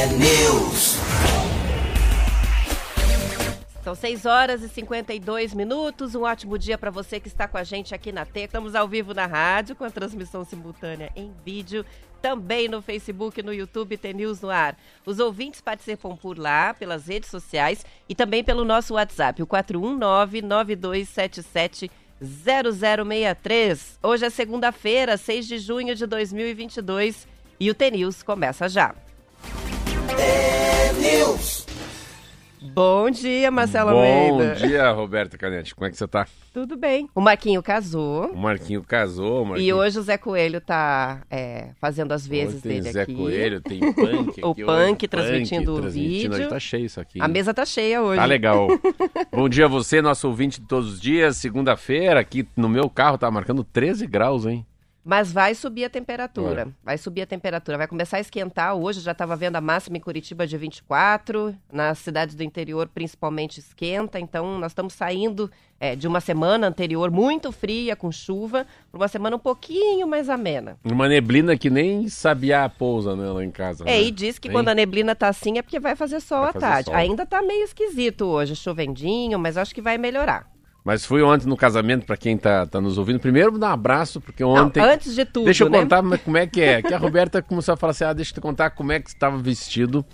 T-News. São 6 horas e 52 minutos. Um ótimo dia para você que está com a gente aqui na T. Estamos ao vivo na rádio, com a transmissão simultânea em vídeo, também no Facebook no YouTube T News no ar. Os ouvintes participam por lá, pelas redes sociais e também pelo nosso WhatsApp, o 419-9277-0063. Hoje é segunda-feira, 6 de junho de 2022 e o T News começa já. T-News. Bom dia, Marcelo Bom Almeida. dia, Roberto Canete. Como é que você tá? Tudo bem. O Marquinho casou. O Marquinho casou. O Marquinho... E hoje o Zé Coelho tá é, fazendo as vezes dele Zé aqui. Coelho, tem Punk O Punk hoje. transmitindo o transmitindo. vídeo. Hoje tá cheio isso aqui. A mesa tá cheia hoje. Tá legal. Bom dia a você, nosso ouvinte de todos os dias. Segunda-feira, aqui no meu carro, tá marcando 13 graus, hein? Mas vai subir a temperatura. Vai. Vai subir a temperatura. Vai começar a esquentar. Hoje já estava vendo a máxima em Curitiba de 24. Nas cidades do interior, principalmente, esquenta. Então, nós estamos saindo é, de uma semana anterior muito fria, com chuva, para uma semana um pouquinho mais amena. Uma neblina que nem sabia pousa, né, lá em casa. É, né? e diz que Hein? quando a neblina tá assim é porque vai fazer sol Vai à fazer tarde. sol. Ainda tá meio esquisito hoje, chovendinho, mas acho que vai melhorar. Mas fui ontem no casamento, pra quem tá, tá nos ouvindo. Primeiro, dar um abraço, porque Não, ontem... antes de tudo, Deixa eu né? contar como é que é. Que a Roberta começou a falar assim: ah, deixa eu te contar como é que você estava vestido,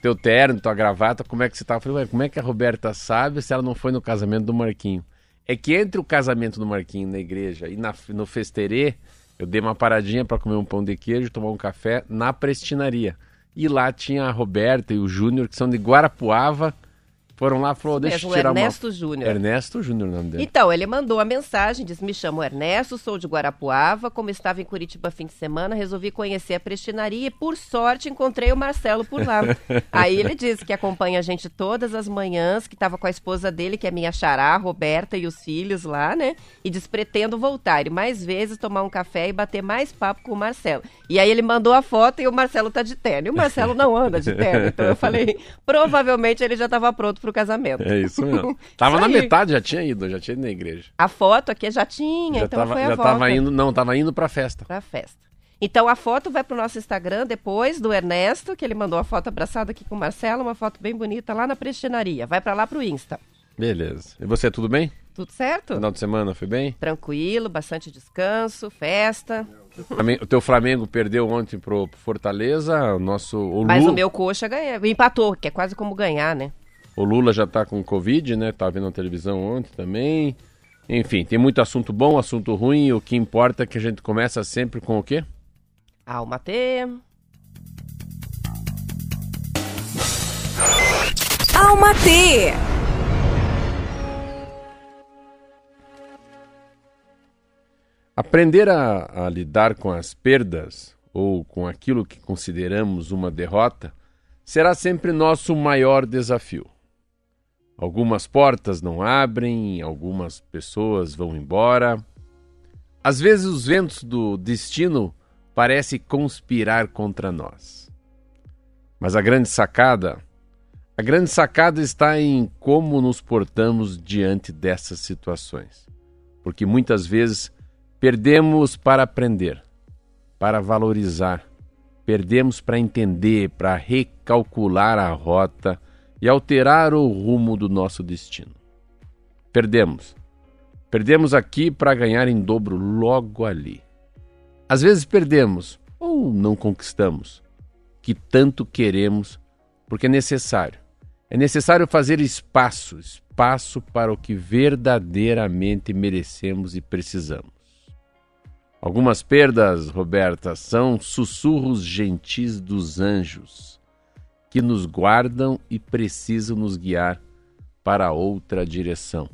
teu terno, tua gravata, como é que você estava. Eu falei, ué, como é que a Roberta sabe se ela não foi no casamento do Marquinho? É que entre o casamento do Marquinho na igreja e na, no festerê, eu dei uma paradinha para comer um pão de queijo, tomar um café na prestinaria. E lá tinha a Roberta e o Júnior, que são de Guarapuava. Foram lá e falou: deixa Mesmo, eu tirar Ernesto uma. Júnior. Ernesto Júnior, o nome dele. Então, ele mandou a mensagem, diz: Me chamo Ernesto, sou de Guarapuava. Como estava em Curitiba fim de semana, resolvi conhecer a prestinaria e, por sorte, encontrei o Marcelo por lá. Aí ele disse que acompanha a gente todas as manhãs, que estava com a esposa dele, que é minha xará, Roberta, e os filhos lá, né? E diz: Pretendo voltar e mais vezes tomar um café e bater mais papo com o Marcelo. E aí ele mandou a foto e o Marcelo tá de terno. E o Marcelo não anda de terno. Então eu falei: provavelmente ele já estava pronto pro casamento. É isso mesmo. Tava na metade, já tinha ido, já tinha ido na igreja. A foto aqui já tinha, já então tava, foi a já volta tava indo, não, tava indo pra festa. pra festa. Então a foto vai pro nosso Instagram depois do Ernesto, que ele mandou a foto abraçado aqui com o Marcelo, uma foto bem bonita lá na prestinaria. Vai pra lá pro Insta. Beleza. E você, tudo bem? Tudo certo? Final de semana foi bem? Tranquilo, bastante descanso, festa. O teu Flamengo perdeu ontem pro pro Fortaleza, o nosso o, Mas Lu- o meu coxa ganhou, empatou, que é quase como ganhar, né? O Lula já tá com Covid, né? Tava vendo na televisão ontem também. Enfim, tem muito assunto bom, assunto ruim, e o que importa é que a gente começa sempre com o quê? Alma T. Alma T. Aprender a, a lidar com as perdas ou com aquilo que consideramos uma derrota será sempre nosso maior desafio. Algumas portas não abrem, algumas pessoas vão embora. Às vezes os ventos do destino parecem conspirar contra nós. Mas a grande sacada, a grande sacada está em como nos portamos diante dessas situações. Porque muitas vezes Perdemos para aprender, para valorizar. Perdemos para entender, para recalcular a rota e alterar o rumo do nosso destino. Perdemos. Perdemos aqui para ganhar em dobro logo ali. Às vezes perdemos ou não conquistamos que tanto queremos, porque é necessário. É necessário fazer espaço, espaço para o que verdadeiramente merecemos e precisamos. Algumas perdas, Roberta, são sussurros gentis dos anjos que nos guardam e precisam nos guiar para outra direção.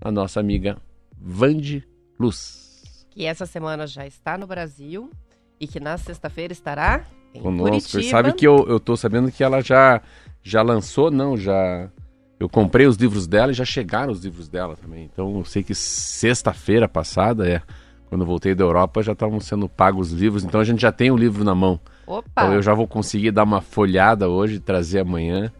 A nossa amiga Vande Luz. Que essa semana já está no Brasil e que na sexta-feira estará em Conosco. Curitiba. E sabe que eu, eu tô sabendo que ela já, já lançou, não, já. Eu comprei os livros dela e já chegaram os livros dela também. Então eu sei que sexta-feira passada, é, quando eu voltei da Europa, já estavam sendo pagos os livros. Então a gente já tem o livro na mão. Opa! Então eu já vou conseguir dar uma folhada hoje, trazer amanhã.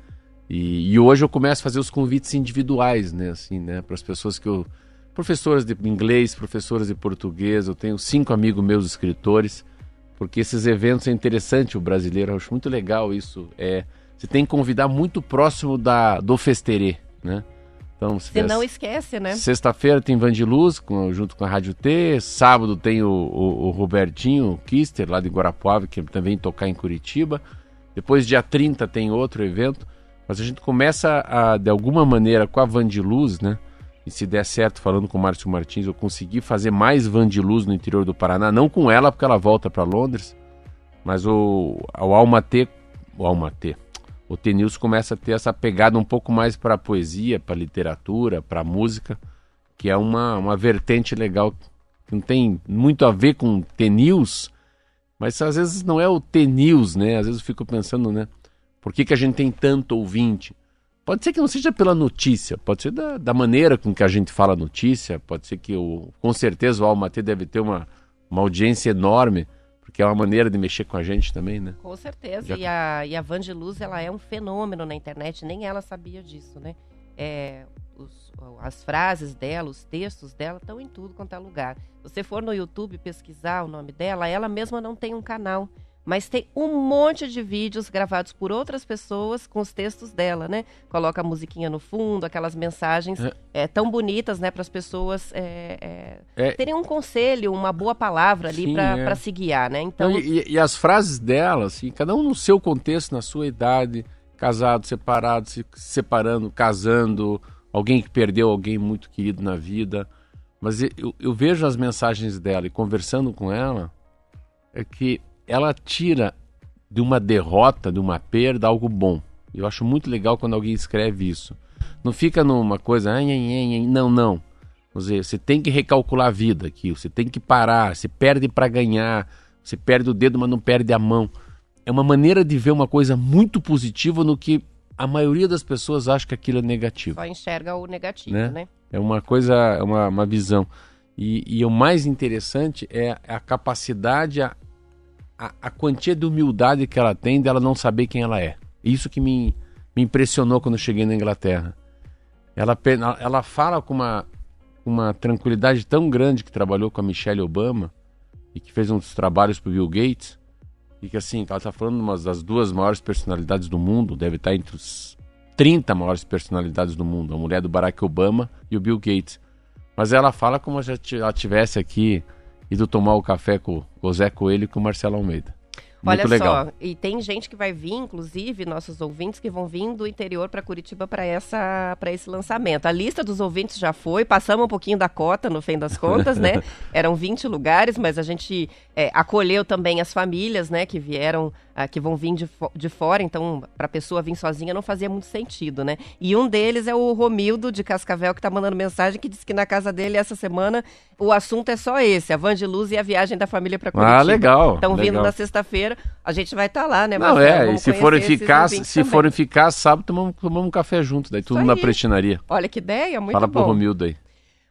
E, e hoje eu começo a fazer os convites individuais, né? Assim, né? Para as pessoas que eu. Professoras de inglês, professoras de português. Eu tenho cinco amigos meus escritores. porque esses eventos é interessante o brasileiro, eu acho muito legal isso. É, você tem que convidar muito próximo da do festerê, né? Então, se não esquece, né? Sexta-feira tem Vandiluz com, junto com a Rádio T. Sábado tem o, o, o Robertinho Kister, lá de Guarapuava, que também tocar em Curitiba. Depois, dia 30, tem outro evento. Mas a gente começa, a, de alguma maneira, com a Vandiluz, né? E se der certo, falando com o Márcio Martins, eu conseguir fazer mais Vandiluz no interior do Paraná. Não com ela, porque ela volta para Londres. Mas o, o Alma T... O Alma T o Tenils começa a ter essa pegada um pouco mais para poesia, para literatura, para música, que é uma, uma vertente legal, que não tem muito a ver com Tenils, mas às vezes não é o Tenils, né? Às vezes eu fico pensando, né? Por que, que a gente tem tanto ouvinte? Pode ser que não seja pela notícia, pode ser da, da maneira com que a gente fala a notícia, pode ser que o, com certeza o Almatê deve ter uma, uma audiência enorme, que é uma maneira de mexer com a gente também, né? Com certeza. Já... E, a, e a Van de Luz, ela é um fenômeno na internet, nem ela sabia disso, né? É, os, as frases dela, os textos dela estão em tudo quanto é lugar. Se você for no YouTube pesquisar o nome dela, ela mesma não tem um canal mas tem um monte de vídeos gravados por outras pessoas com os textos dela, né? Coloca a musiquinha no fundo, aquelas mensagens é. É, tão bonitas, né, para as pessoas é, é, é, terem um conselho, uma boa palavra ali para é. se guiar, né? Então e, e, as frases dela, assim, cada um no seu contexto, na sua idade, casado, separado, se separando, casando, alguém que perdeu alguém muito querido na vida, mas eu, eu vejo as mensagens dela e conversando com ela é que ela tira de uma derrota, de uma perda, algo bom. Eu acho muito legal quando alguém escreve isso. Não fica numa coisa, ai, ai, ai, não, não. Dizer, você tem que recalcular a vida aqui, você tem que parar, você perde para ganhar, você perde o dedo, mas não perde a mão. É uma maneira de ver uma coisa muito positiva no que a maioria das pessoas acha que aquilo é negativo. Só enxerga o negativo, né? né? É uma coisa, é uma, uma visão. E, e, o mais interessante é a capacidade, a, a, a, quantia de humildade que ela tem dela não saber quem ela é. Isso que me, me impressionou quando cheguei na Inglaterra. Ela, ela fala com uma, uma tranquilidade tão grande que trabalhou com a Michelle Obama e que fez uns trabalhos para Bill Gates. E que assim, ela está falando de uma das duas maiores personalidades do mundo, deve estar entre os 30 maiores personalidades do mundo, a mulher do Barack Obama e o Bill Gates. Mas ela fala como se ela tivesse aqui ido tomar o café com o Zé Coelho e com o Marcelo Almeida. Muito Olha legal. só, e tem gente que vai vir, inclusive nossos ouvintes que vão vir do interior para Curitiba para essa para esse lançamento. A lista dos ouvintes já foi, passamos um pouquinho da cota no fim das contas, né? Eram 20 lugares, mas a gente é, acolheu também as famílias, né, que vieram ah, que vão vir de, fo de fora, então para a pessoa vir sozinha não fazia muito sentido, né? E um deles é o Romildo de Cascavel que está mandando mensagem que disse que na casa dele essa semana o assunto é só esse, a van de luz e a viagem da família para Curitiba. Ah, legal. Estão vindo na sexta-feira, a gente vai estar tá lá, né? Não, Marcelo? é, e se forem ficar, se também. forem ficar sábado, tomamos, tomamos um café junto, daí tudo na prestinaria. Olha que ideia, muito Fala bom. Fala pro Romildo aí.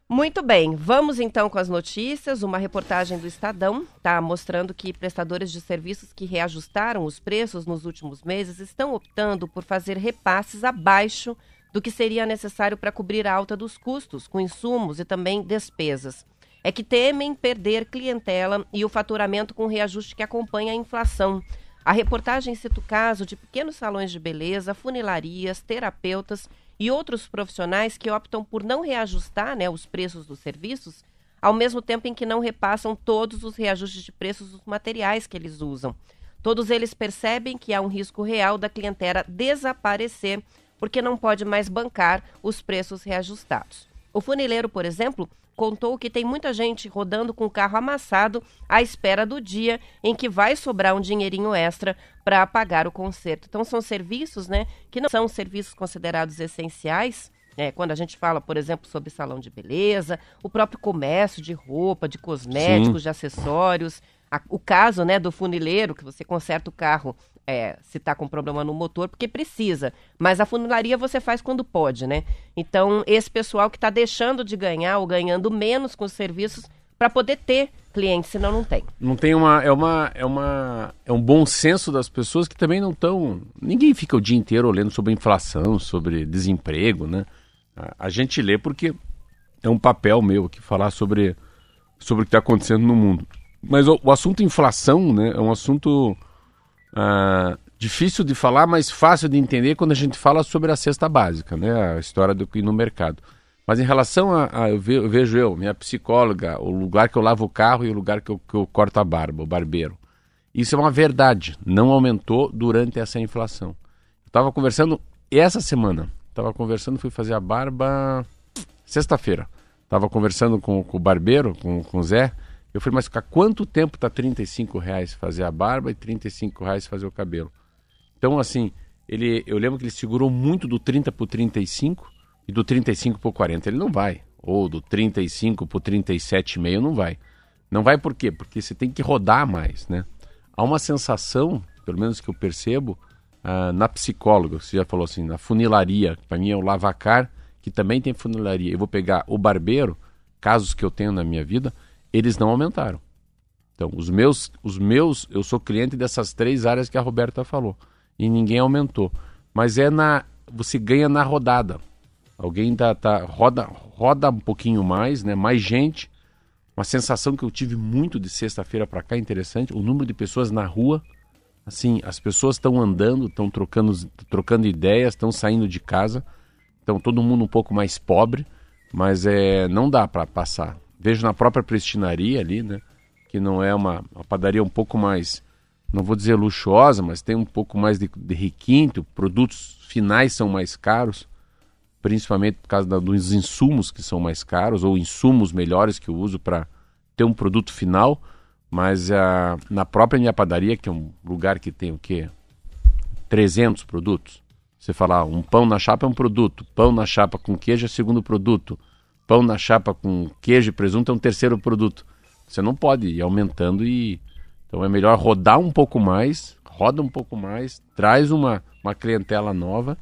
Muito bem, vamos então com as notícias. Uma reportagem do Estadão está mostrando que prestadores de serviços que reajustaram os preços nos últimos meses estão optando por fazer repasses abaixo do que seria necessário para cobrir a alta dos custos, com insumos e também despesas. É que temem perder clientela e o faturamento com reajuste que acompanha a inflação. A reportagem cita o caso de pequenos salões de beleza, funilarias, terapeutas e outros profissionais que optam por não reajustar né, os preços dos serviços, ao mesmo tempo em que não repassam todos os reajustes de preços dos materiais que eles usam. Todos eles percebem que há um risco real da clientela desaparecer porque não pode mais bancar os preços reajustados. O funileiro, por exemplo, contou que tem muita gente rodando com o carro amassado à espera do dia em que vai sobrar um dinheirinho extra para pagar o conserto. Então são serviços, né, que não são serviços considerados essenciais. É, quando a gente fala, por exemplo, sobre salão de beleza, o próprio comércio de roupa, de cosméticos, Sim. de acessórios, a, o caso né, do funileiro, que você conserta o carro é, se está com problema no motor, porque precisa. Mas a funilaria você faz quando pode, né? Então, esse pessoal que está deixando de ganhar ou ganhando menos com os serviços para poder ter clientes, senão não tem. Não tem uma é uma é uma é um bom senso das pessoas que também não estão. Ninguém fica o dia inteiro olhando sobre inflação, sobre desemprego, né? A, a gente lê porque é um papel meu aqui falar sobre sobre o que está acontecendo no mundo. Mas o, o assunto inflação, né, é um assunto ah, difícil de falar, mas fácil de entender quando a gente fala sobre a cesta básica, né, a história do ir no mercado. Mas em relação a, a eu, ve, eu, vejo eu, minha psicóloga, o lugar que eu lavo o carro e o lugar que eu, que eu corto a barba, o barbeiro. Isso é uma verdade, não aumentou durante essa inflação. Estava conversando essa semana, estava conversando, fui fazer a barba sexta-feira. Estava conversando com, com, o barbeiro, com, com o Zé. Eu falei, mas há quanto tempo tá 35 reais fazer a barba e 35 reais fazer o cabelo? Então, assim, ele, eu lembro que ele segurou muito do 30 para 35 e do 35 para 40. Ele não vai. Ou do 35 para 37,5 não vai. Não vai por quê? Porque você tem que rodar mais, né? Há uma sensação, pelo menos que eu percebo, uh, na psicóloga, você já falou assim, na funilaria, para mim é o lavacar, que também tem funilaria. Eu vou pegar o barbeiro, casos que eu tenho na minha vida, eles não aumentaram. Então, os meus, os meus, eu sou cliente dessas três áreas que a Roberta falou e ninguém aumentou. Mas é na, você ganha na rodada. Alguém tá, tá roda, roda um pouquinho mais, né? Mais gente. Uma sensação que eu tive muito de sexta-feira para cá interessante, o número de pessoas na rua. Assim, as pessoas estão andando, estão trocando, trocando ideias, estão saindo de casa. Então todo mundo um pouco mais pobre, mas é não dá para passar. Vejo na própria prestinaria ali, né? Que não é uma, uma padaria um pouco mais não vou dizer luxuosa, mas tem um pouco mais de, de requinte, produtos finais são mais caros, principalmente por causa da, dos insumos que são mais caros, ou insumos melhores que eu uso para ter um produto final, mas uh, na própria minha padaria, que é um lugar que tem o quê? 300 produtos. Você falar, um pão na chapa é um produto, pão na chapa com queijo é segundo produto, pão na chapa com queijo e presunto é um terceiro produto. Você não pode ir aumentando e então é melhor rodar um pouco mais, roda um pouco mais, traz uma, uma clientela nova,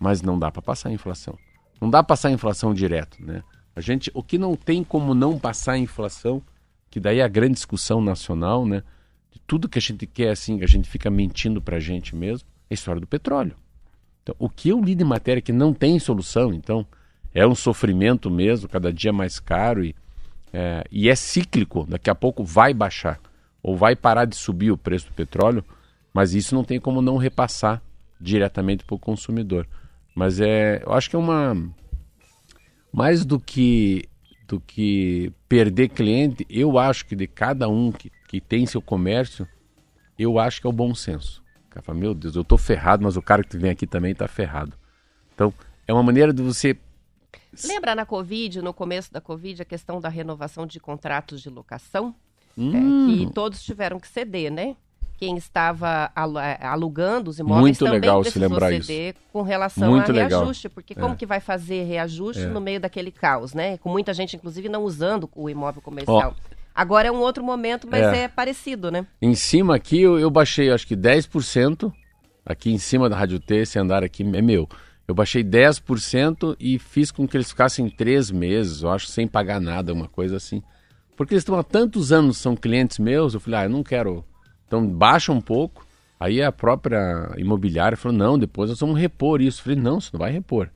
mas não dá para passar a inflação. Não dá para passar a inflação direto, né? A gente, o que não tem como não passar a inflação, que daí é a grande discussão nacional, né? De tudo que a gente quer assim, que a gente fica mentindo para a gente mesmo, é a história do petróleo. Então, o que eu li de matéria que não tem solução, então, é um sofrimento mesmo, cada dia mais caro e é, e é cíclico, daqui a pouco vai baixar ou vai parar de subir o preço do petróleo, mas isso não tem como não repassar diretamente para o consumidor. Mas é, eu acho que é uma mais do que do que perder cliente, eu acho que de cada um que, que tem seu comércio, eu acho que é o bom senso. O cara fala, meu Deus, eu tô ferrado, mas o cara que vem aqui também está ferrado. Então, é uma maneira de você Lembra na Covid, no começo da Covid, a questão da renovação de contratos de locação? Hum. É, que todos tiveram que ceder, né? Quem estava é, alugando os imóveis Muito também legal precisou se lembrar ceder isso. com relação Muito a legal. reajuste, porque como é. que vai fazer reajuste É. no meio daquele caos, né? Com muita gente, inclusive, não usando o imóvel comercial. Agora é um outro momento, mas É. é, parecido, né? Em cima aqui eu, eu baixei acho que 10%. Aqui em cima da Rádio T, esse andar aqui é meu. Eu baixei 10% e fiz com que eles ficassem três meses, eu acho, sem pagar nada, uma coisa assim. Porque eles estão há tantos anos, são clientes meus, eu falei, ah, eu não quero. Então baixa um pouco. Aí a própria imobiliária falou, não, depois nós vamos repor isso. Eu falei, não, você não vai repor.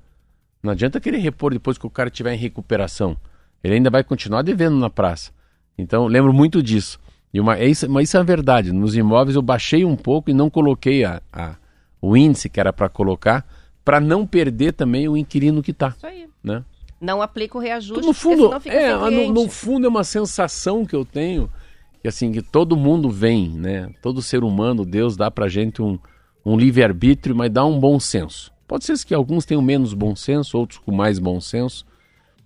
Não adianta querer repor depois que o cara estiver em recuperação. Ele ainda vai continuar devendo na praça. Então, lembro muito disso. E uma, é isso, mas isso é a verdade. Nos imóveis eu baixei um pouco e não coloquei a, a- o índice que era para colocar, para não perder também o inquilino que está. Isso aí. Né? Não aplica o reajuste, no fundo, senão fica é, no, no fundo é uma sensação que eu tenho que assim que todo mundo vem, né? Todo ser humano, Deus dá pra gente um, um livre arbítrio, mas dá um bom senso. Pode ser que alguns tenham menos bom senso, outros com mais bom senso.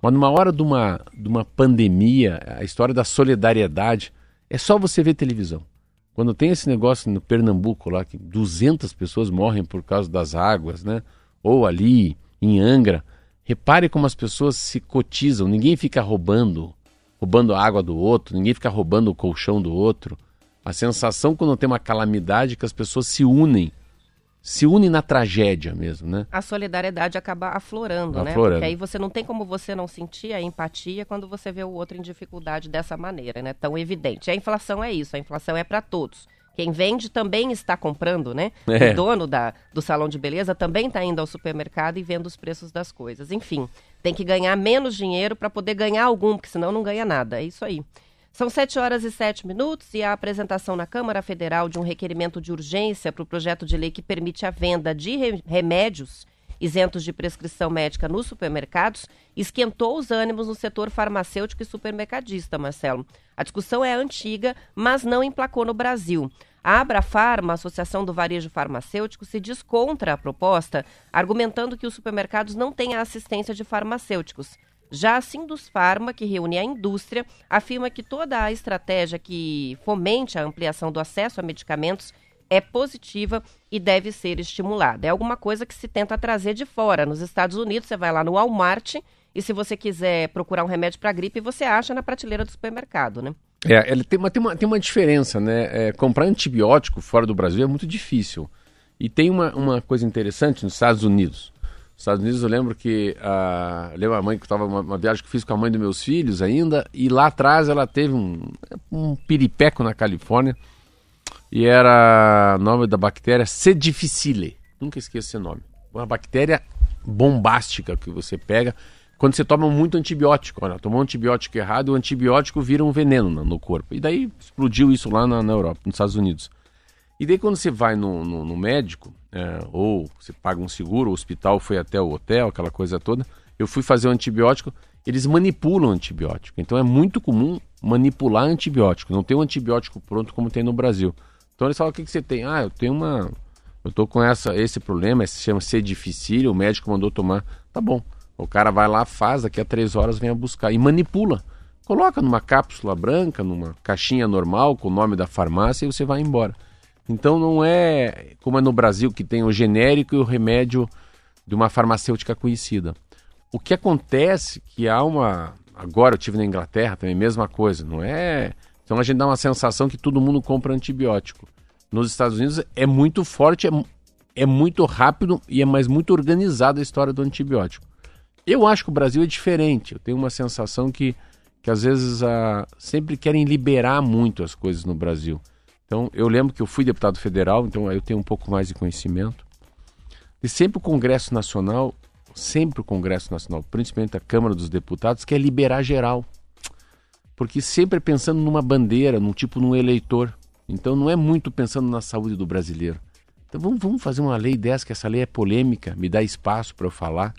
Mas numa hora de uma, de uma pandemia, a história da solidariedade, é só você ver televisão. Quando tem esse negócio no Pernambuco lá, que 200 pessoas morrem por causa das águas, né? Ou ali em Angra, repare como as pessoas se cotizam, ninguém fica roubando, roubando a água do outro, ninguém fica roubando o colchão do outro. A sensação quando tem uma calamidade é que as pessoas se unem, se unem na tragédia mesmo, né? A solidariedade acaba aflorando, né? Porque aí você não tem como você não sentir a empatia quando você vê o outro em dificuldade dessa maneira, né? Tão evidente. A inflação é isso, a inflação é para todos. Quem vende também está comprando, né? É. O dono da, do salão de beleza também está indo ao supermercado e vendo os preços das coisas. Enfim, tem que ganhar menos dinheiro para poder ganhar algum, porque senão não ganha nada. É isso aí. São 7 horas e 7 minutos e a apresentação na Câmara Federal de um requerimento de urgência para o projeto de lei que permite a venda de re remédios isentos de prescrição médica nos supermercados esquentou os ânimos no setor farmacêutico e supermercadista, Marcelo. A discussão é antiga, mas não emplacou no Brasil. A Abrafarma, Associação do Varejo Farmacêutico, se diz contra a proposta, argumentando que os supermercados não têm a assistência de farmacêuticos. Já a Sindus Pharma, que reúne a indústria, afirma que toda a estratégia que fomente a ampliação do acesso a medicamentos é positiva e deve ser estimulada. É alguma coisa que se tenta trazer de fora. Nos Estados Unidos, você vai lá no Walmart e se você quiser procurar um remédio para gripe, você acha na prateleira do supermercado, né? É, ele tem uma, tem uma, tem uma diferença, né? É, comprar antibiótico fora do Brasil é muito difícil. E tem uma, uma coisa interessante nos Estados Unidos. Nos Estados Unidos eu lembro que a, eu lembro a mãe que estava uma, uma, viagem que fiz com a mãe dos meus filhos ainda e lá atrás ela teve um, um piripeco na Califórnia e era nome da bactéria C. difficile. Nunca esqueço esse nome. Uma bactéria bombástica que você pega quando você toma muito antibiótico. Olha, tomou um antibiótico errado, o antibiótico vira um veneno no, no corpo. E daí explodiu isso lá na, na, Europa, nos Estados Unidos. E daí quando você vai no, no, no médico, é, ou você paga um seguro, o hospital foi até o hotel, aquela coisa toda, eu fui fazer o um antibiótico, eles manipulam antibiótico. Então é muito comum manipular antibiótico. Não tem um antibiótico pronto como tem no Brasil. Então eles falam: o que, que você tem? Ah, eu tenho uma. Eu tô com essa, esse problema, se chama ser difícil, o médico mandou tomar. Tá bom. O cara vai lá, faz, daqui a três horas vem a buscar e manipula. Coloca numa cápsula branca, numa caixinha normal, com o nome da farmácia e você vai embora. Então não é como é no Brasil que tem o genérico e o remédio de uma farmacêutica conhecida. O que acontece que há uma. Agora eu tive na Inglaterra também, mesma coisa, não é então a gente dá uma sensação que todo mundo compra antibiótico. Nos Estados Unidos é muito forte, é, é muito rápido e é mais muito organizada a história do antibiótico. Eu acho que o Brasil é diferente. Eu tenho uma sensação que, que às vezes a, sempre querem liberar muito as coisas no Brasil. Então eu lembro que eu fui deputado federal, então eu tenho um pouco mais de conhecimento. E sempre o Congresso Nacional, sempre o Congresso Nacional, principalmente a Câmara dos Deputados, quer liberar geral porque sempre pensando numa bandeira, num tipo num eleitor. Então não é muito pensando na saúde do brasileiro. Então vamos, vamos fazer uma lei dessa, que essa lei é polêmica, me dá espaço para eu falar.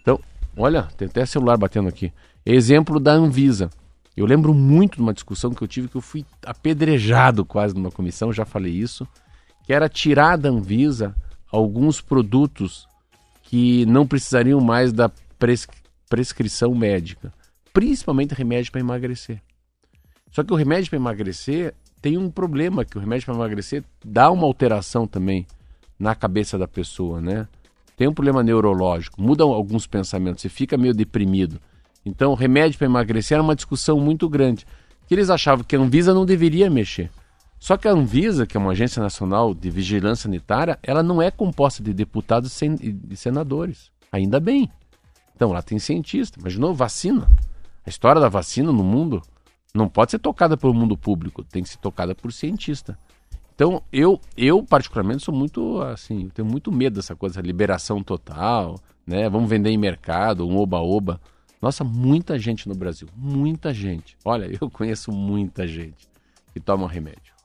Então, olha, tem até celular batendo aqui. Exemplo da Anvisa. Eu lembro muito de uma discussão que eu tive que eu fui apedrejado quase numa comissão, já falei isso, que era tirar da Anvisa alguns produtos que não precisariam mais da pres prescrição médica principalmente remédio para emagrecer. Só que o remédio para emagrecer tem um problema, que o remédio para emagrecer dá uma alteração também na cabeça da pessoa, né? Tem um problema neurológico, muda alguns pensamentos, você fica meio deprimido. Então, o remédio para emagrecer era uma discussão muito grande, que eles achavam que a Anvisa não deveria mexer. Só que a Anvisa, que é uma agência nacional de vigilância sanitária, ela não é composta de deputados e senadores. Ainda bem. Então, lá tem cientista. Imaginou vacina? A história da vacina no mundo não pode ser tocada pelo mundo público, tem que ser tocada por cientista. Então, eu, eu particularmente sou muito assim, tenho muito medo dessa coisa, liberação total, né? Vamos vender em mercado, um oba-oba. Nossa, muita gente no Brasil, muita gente. Olha, eu conheço muita gente que toma remédio.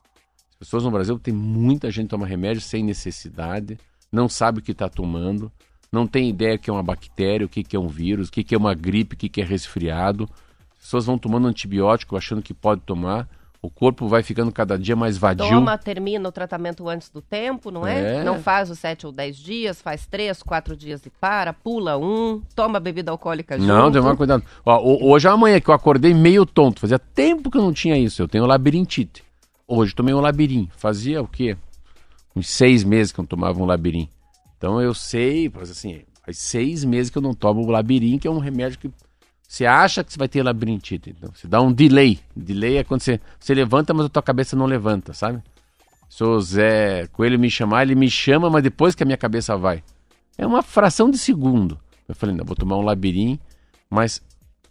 As pessoas no Brasil tem muita gente que toma remédio sem necessidade, não sabe o que está tomando, não tem ideia que é uma bactéria, o que, que é um vírus, o que, que é uma gripe, o que, que é resfriado. As pessoas vão tomando antibiótico achando que pode tomar. O corpo vai ficando cada dia mais vadio. Toma, termina o tratamento antes do tempo, não é? é? Não faz os sete ou dez dias, faz três, quatro dias e para, pula um, toma bebida alcoólica junto. Não, tem mais cuidado. Ó, hoje amanhã que eu acordei meio tonto, fazia tempo que eu não tinha isso, eu tenho labirintite. Hoje tomei um labirinto, fazia o quê? Uns seis meses que eu não tomava um labirinto. Então eu sei, assim, faz seis meses que eu não tomo o labirinto, que é um remédio que você acha que você vai ter labirintite. Então você dá um delay. Delay é quando você, você levanta, mas a tua cabeça não levanta, sabe? Se o Zé Coelho me chamar, ele me chama, mas depois que a minha cabeça vai. É uma fração de segundo. Eu falei, não, vou tomar um labirinto, mas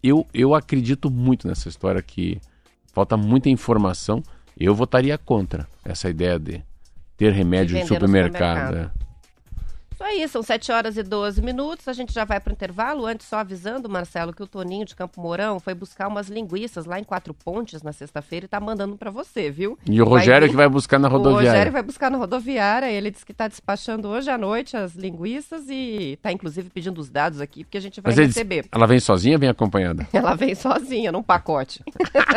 eu, eu acredito muito nessa história que falta muita informação. Eu votaria contra essa ideia de ter remédio de supermercado. supermercado. É. aí, são 7 horas e 12 minutos. A gente já vai para o intervalo. Antes, só avisando, Marcelo, que o Toninho de Campo Mourão foi buscar umas linguiças lá em Quatro Pontes na sexta-feira e tá mandando para você, viu? E o Rogério que vai buscar na rodoviária. O Rogério vai buscar na rodoviária. Ele disse que está despachando hoje à noite as linguiças e tá inclusive pedindo os dados aqui, porque a gente vai receber. Disse, ela vem sozinha ou vem acompanhada? Ela vem sozinha, num pacote.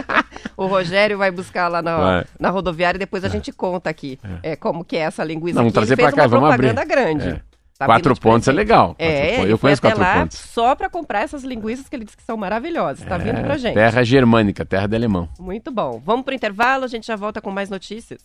o Rogério vai buscar lá na, na rodoviária e depois a gente conta aqui é. como que é essa linguiça. Não, aqui. trazer pra cá, uma vamos propaganda abrir. grande. É. Tá quatro vindo pontos é presente. legal. É, Quatro pontos. eu conheço quatro lá pontos. só para comprar essas linguiças que ele disse que são maravilhosas. Tá vindo É, pra gente. Terra germânica, terra de alemão. Muito bom. Vamos pro intervalo, a gente já volta com mais notícias.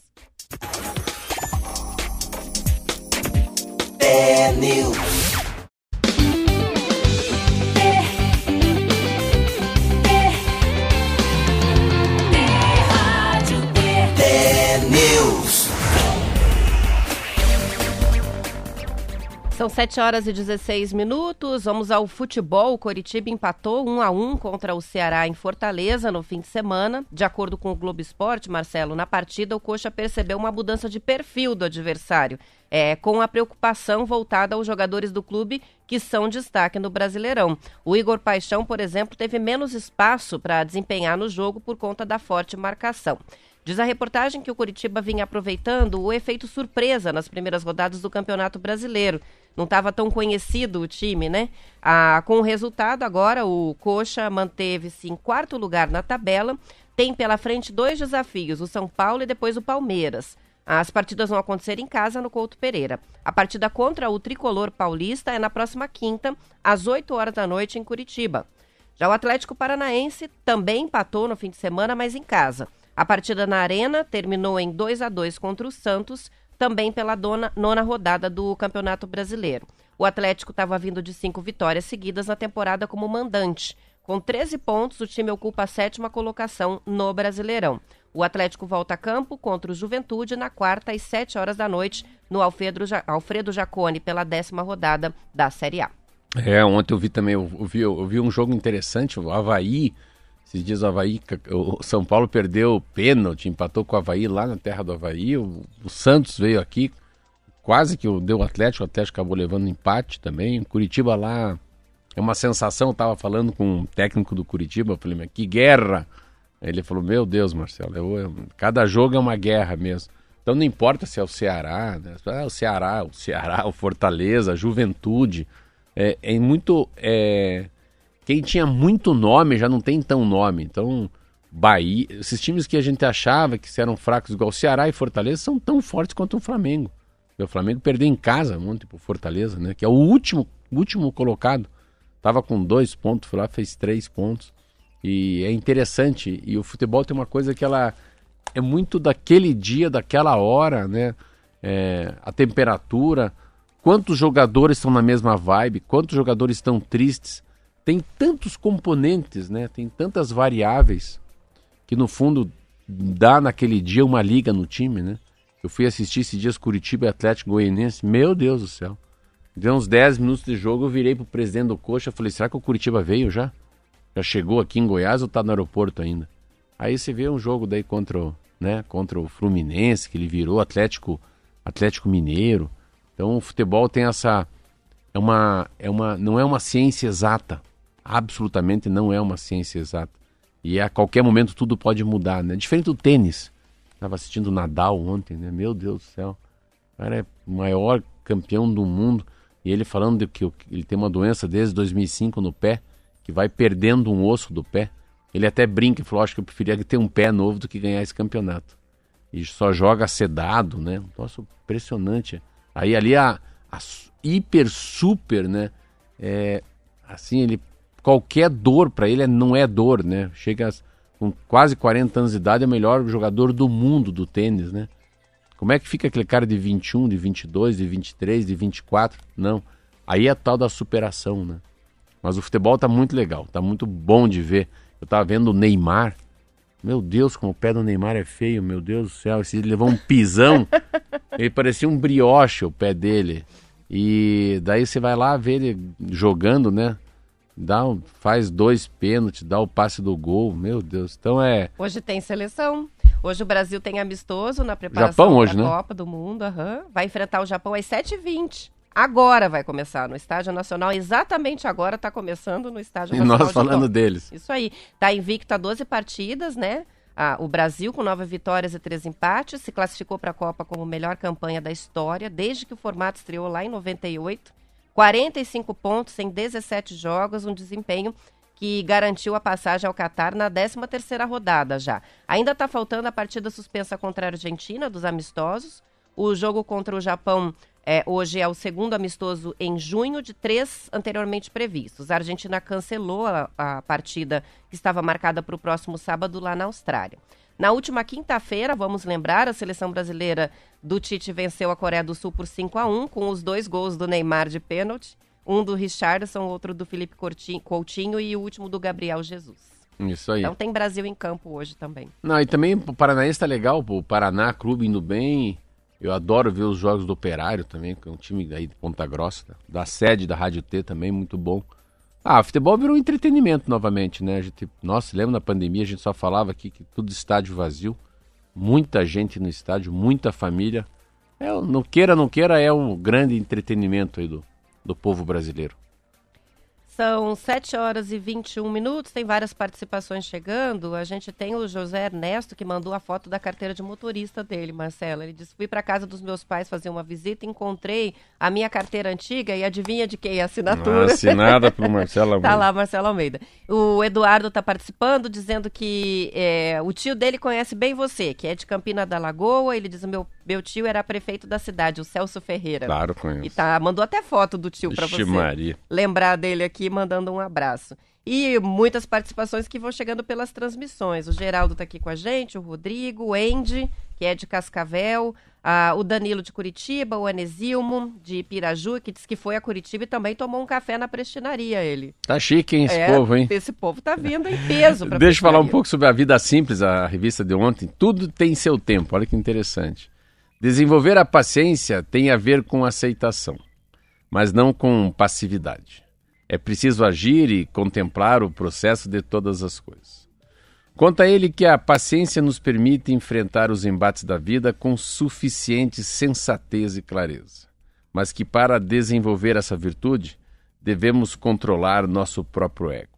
São 7 horas e 16 minutos. Vamos ao futebol. O Coritiba empatou 1 a 1 contra o Ceará em Fortaleza no fim de semana. De acordo com o Globo Esporte, Marcelo, na partida o Coxa percebeu uma mudança de perfil do adversário, é, com a preocupação voltada aos jogadores do clube que são destaque no Brasileirão. O Igor Paixão, por exemplo, teve menos espaço para desempenhar no jogo por conta da forte marcação. Diz a reportagem que o Curitiba vinha aproveitando o efeito surpresa nas primeiras rodadas do Campeonato Brasileiro. Não estava tão conhecido o time, né? Ah, com o resultado, agora o Coxa manteve-se em quarto lugar na tabela. Tem pela frente dois desafios: o São Paulo e depois o Palmeiras. As partidas vão acontecer em casa no Couto Pereira. A partida contra o tricolor paulista é na próxima quinta, às 8 horas da noite, em Curitiba. Já o Atlético Paranaense também empatou no fim de semana, mas em casa. A partida na Arena terminou em 2 a 2 contra o Santos, também pela dona, nona rodada do Campeonato Brasileiro. O Atlético estava vindo de cinco vitórias seguidas na temporada como mandante. Com 13 pontos, o time ocupa a sétima colocação no Brasileirão. O Atlético volta a campo contra o Juventude na quarta às 7 horas da noite, no Alfredo, Alfredo Jacone, pela décima rodada da Série A. É, ontem eu vi também, eu vi, eu vi um jogo interessante, o Havaí. Esses dias o Havaí, o São Paulo perdeu o pênalti, empatou com o Havaí lá na terra do Havaí. O, o Santos veio aqui, quase que deu o Atlético, o Atlético acabou levando empate também. Curitiba lá é uma sensação, eu tava falando com um técnico do Curitiba, eu falei, mas que guerra! Ele falou, meu Deus, Marcelo, eu, eu, cada jogo é uma guerra mesmo. Então não importa se é o Ceará, né? é o Ceará, o Ceará, o Fortaleza, a Juventude. É, é muito. É... Quem tinha muito nome já não tem tão nome. Então, Bahia, esses times que a gente achava que eram fracos, igual Ceará e Fortaleza, são tão fortes quanto o Flamengo. O Flamengo perdeu em casa ontem pro Fortaleza, né? Que é o último, último colocado. Tava com dois pontos, foi lá, fez três pontos. E é interessante. E o futebol tem uma coisa que ela é muito daquele dia, daquela hora, né? É, a temperatura, quantos jogadores estão na mesma vibe, quantos jogadores estão tristes. Tem tantos componentes, né? Tem tantas variáveis que no fundo dá naquele dia uma liga no time, né? Eu fui assistir esses dias Curitiba e Atlético Goianiense. Meu Deus do céu. Deu uns 10 minutos de jogo, eu virei pro presidente do Coxa falei, será que o Curitiba veio já? Já chegou aqui em Goiás ou tá no aeroporto ainda? Aí você vê um jogo daí contra o, né, contra o Fluminense, que ele virou Atlético, Atlético Mineiro. Então o futebol tem essa é uma é uma não é uma ciência exata. Absolutamente não é uma ciência exata. E a qualquer momento tudo pode mudar, né? Diferente do tênis. Estava assistindo Nadal ontem, né? Meu Deus do céu. O cara é o maior campeão do mundo. E ele falando de que ele tem uma doença desde 2005 no pé, que vai perdendo um osso do pé. Ele até brinca e falou: Acho que eu preferia ter um pé novo do que ganhar esse campeonato. E só joga sedado, né? Nossa, impressionante. Aí ali a, a hiper, super, né? É, assim, ele. Qualquer dor para ele não é dor, né? Chega com quase 40 anos de idade, é o melhor jogador do mundo do tênis, né? Como é que fica aquele cara de 21, de 22, de 23, de 24? Não. Aí é tal da superação, né? Mas o futebol tá muito legal, tá muito bom de ver. Eu tava vendo o Neymar. Meu Deus, como o pé do Neymar é feio, meu Deus do céu. Esse levou um pisão. ele parecia um brioche o pé dele. E daí você vai lá ver ele jogando, né? Dá um, faz dois pênaltis, dá o passe do gol. Meu Deus. Então é. Hoje tem seleção. Hoje o Brasil tem amistoso na preparação Japão hoje, da né? Copa do Mundo. Uhum. Vai enfrentar o Japão às 7h20. Agora vai começar no Estádio Nacional, exatamente agora está começando no Estádio E Nacional. nós de falando Tóquio. deles. Isso aí. Está invicto a 12 partidas, né? Ah, o Brasil, com nove vitórias e três empates, se classificou para a Copa como melhor campanha da história, desde que o formato estreou lá em 98. 45 pontos em 17 jogos, um desempenho que garantiu a passagem ao Catar na 13ª rodada já. Ainda está faltando a partida suspensa contra a Argentina, dos amistosos. O jogo contra o Japão é, hoje é o segundo amistoso em junho de três anteriormente previstos. A Argentina cancelou a, a partida que estava marcada para o próximo sábado lá na Austrália. Na última quinta-feira, vamos lembrar, a seleção brasileira do Tite venceu a Coreia do Sul por 5 a 1 com os dois gols do Neymar de pênalti, um do Richardson, outro do Felipe Coutinho, e o último do Gabriel Jesus. Isso aí. Então tem Brasil em campo hoje também. Não, e também o Paranaense tá legal, pô, o Paraná Clube indo bem. Eu adoro ver os jogos do Operário também, que é um time aí de Ponta Grossa, da sede da Rádio T também, muito bom. Ah, futebol virou entretenimento novamente, né? A gente, nossa, lembra na pandemia a gente só falava aqui que tudo estádio vazio, muita gente no estádio, muita família. É, não queira, não queira, é um grande entretenimento aí do, do povo brasileiro. São 7 horas e 21 minutos, tem várias participações chegando. A gente tem o José Ernesto que mandou a foto da carteira de motorista dele, Marcelo. Ele disse: Fui para casa dos meus pais fazer uma visita, encontrei a minha carteira antiga e adivinha de quem é a assinatura? Assinada pelo Marcelo Tá Almeida. lá, Marcelo Almeida. O Eduardo tá participando, dizendo que é, o tio dele conhece bem você, que é de Campina da Lagoa. Ele diz: meu, meu tio era prefeito da cidade, o Celso Ferreira. Claro, conheço. E tá, mandou até foto do tio para você Maria. lembrar dele aqui, mandando um abraço. E muitas participações que vão chegando pelas transmissões. O Geraldo tá aqui com a gente, o Rodrigo, o Andy, que é de Cascavel, ah, o Danilo de Curitiba, o Anesilmo de Piraju, que disse que foi a Curitiba e também tomou um café na prestinaria ele. Tá chique, hein, esse É, povo, hein? Esse povo tá vindo em peso pra Deixa eu falar um pouco sobre a Vida Simples, a revista de ontem. Tudo tem seu tempo, olha que interessante. Desenvolver a paciência tem a ver com aceitação, mas não com passividade. É preciso agir e contemplar o processo de todas as coisas. Conta ele que a paciência nos permite enfrentar os embates da vida com suficiente sensatez e clareza, mas que para desenvolver essa virtude devemos controlar nosso próprio ego.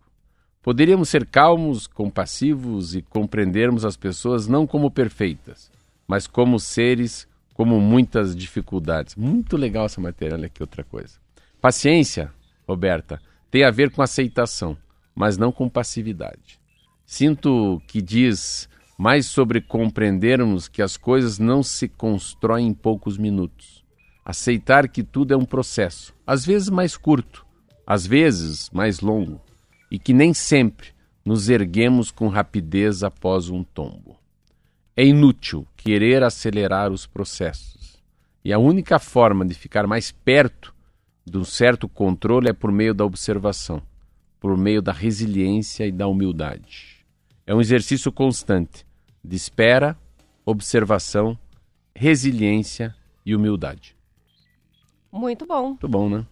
Poderíamos ser calmos, compassivos e compreendermos as pessoas não como perfeitas, mas como seres com muitas dificuldades. Muito legal essa matéria, olha aqui outra coisa. Paciência, Roberta, tem a ver com aceitação, mas não com passividade. Sinto que diz mais sobre compreendermos que as coisas não se constroem em poucos minutos. Aceitar que tudo é um processo, às vezes mais curto, às vezes mais longo, e que nem sempre nos erguemos com rapidez após um tombo. É inútil querer acelerar os processos, e a única forma de ficar mais perto de um certo controle é por meio da observação, por meio da resiliência e da humildade. É um exercício constante de espera, observação, resiliência e humildade. Muito bom. Muito bom, né?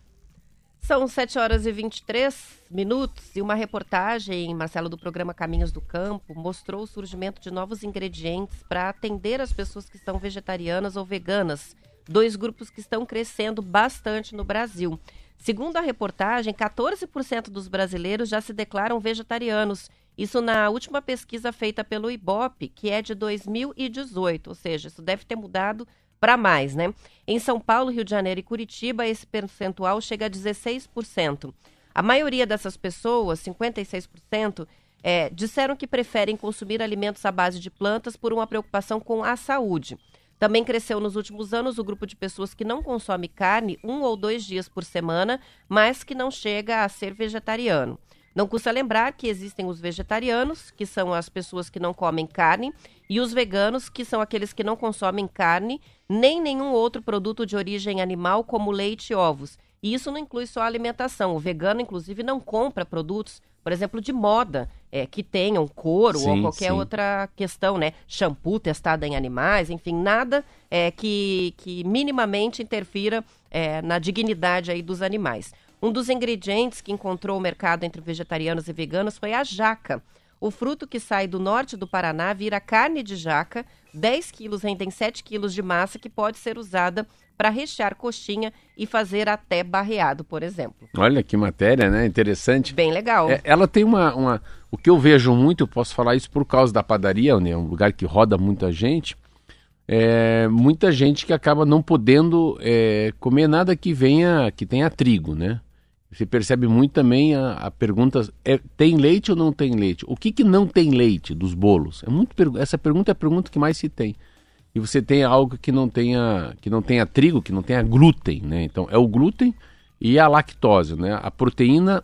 São 7 horas e 23 minutos e uma reportagem, Marcelo, do programa Caminhos do Campo, mostrou o surgimento de novos ingredientes para atender as pessoas que são vegetarianas ou veganas, dois grupos que estão crescendo bastante no Brasil. Segundo a reportagem, 14% dos brasileiros já se declaram vegetarianos. Isso na última pesquisa feita pelo IBOP, que é de 2018, ou seja, isso deve ter mudado para mais, né? Em São Paulo, Rio de Janeiro e Curitiba, esse percentual chega a 16%. A maioria dessas pessoas, 56%, é, disseram que preferem consumir alimentos à base de plantas por uma preocupação com a saúde. Também cresceu nos últimos anos o grupo de pessoas que não consome carne um ou dois dias por semana, mas que não chega a ser vegetariano. Não custa lembrar que existem os vegetarianos, que são as pessoas que não comem carne, e os veganos, que são aqueles que não consomem carne, nem nenhum outro produto de origem animal, como leite e ovos. E isso não inclui só a alimentação. O vegano, inclusive, não compra produtos, por exemplo, de moda, é, que tenham couro ou Sim, qualquer sim. outra questão, né? Shampoo testado em animais, enfim, nada é, que, que minimamente interfira é, na dignidade aí dos animais. Um dos ingredientes que encontrou o mercado entre vegetarianos e veganos foi a jaca. O fruto que sai do norte do Paraná vira carne de jaca. 10 quilos rendem 7 quilos de massa que pode ser usada para rechear coxinha e fazer até barreado, por exemplo. Olha que matéria, né? Interessante. Bem legal. É, ela tem uma, uma. O que eu vejo muito, eu posso falar isso por causa da padaria, né? um lugar que roda muita gente. É, muita gente que acaba não podendo é, comer nada que venha, que tenha trigo, né? Você percebe muito também a, a pergunta: é, tem leite ou não tem leite? O que, que não tem leite dos bolos? É muito, essa pergunta é a pergunta que mais se tem. E você tem algo que não tenha, que não tenha trigo, que não tenha glúten, né? Então é o glúten e a lactose, né? A proteína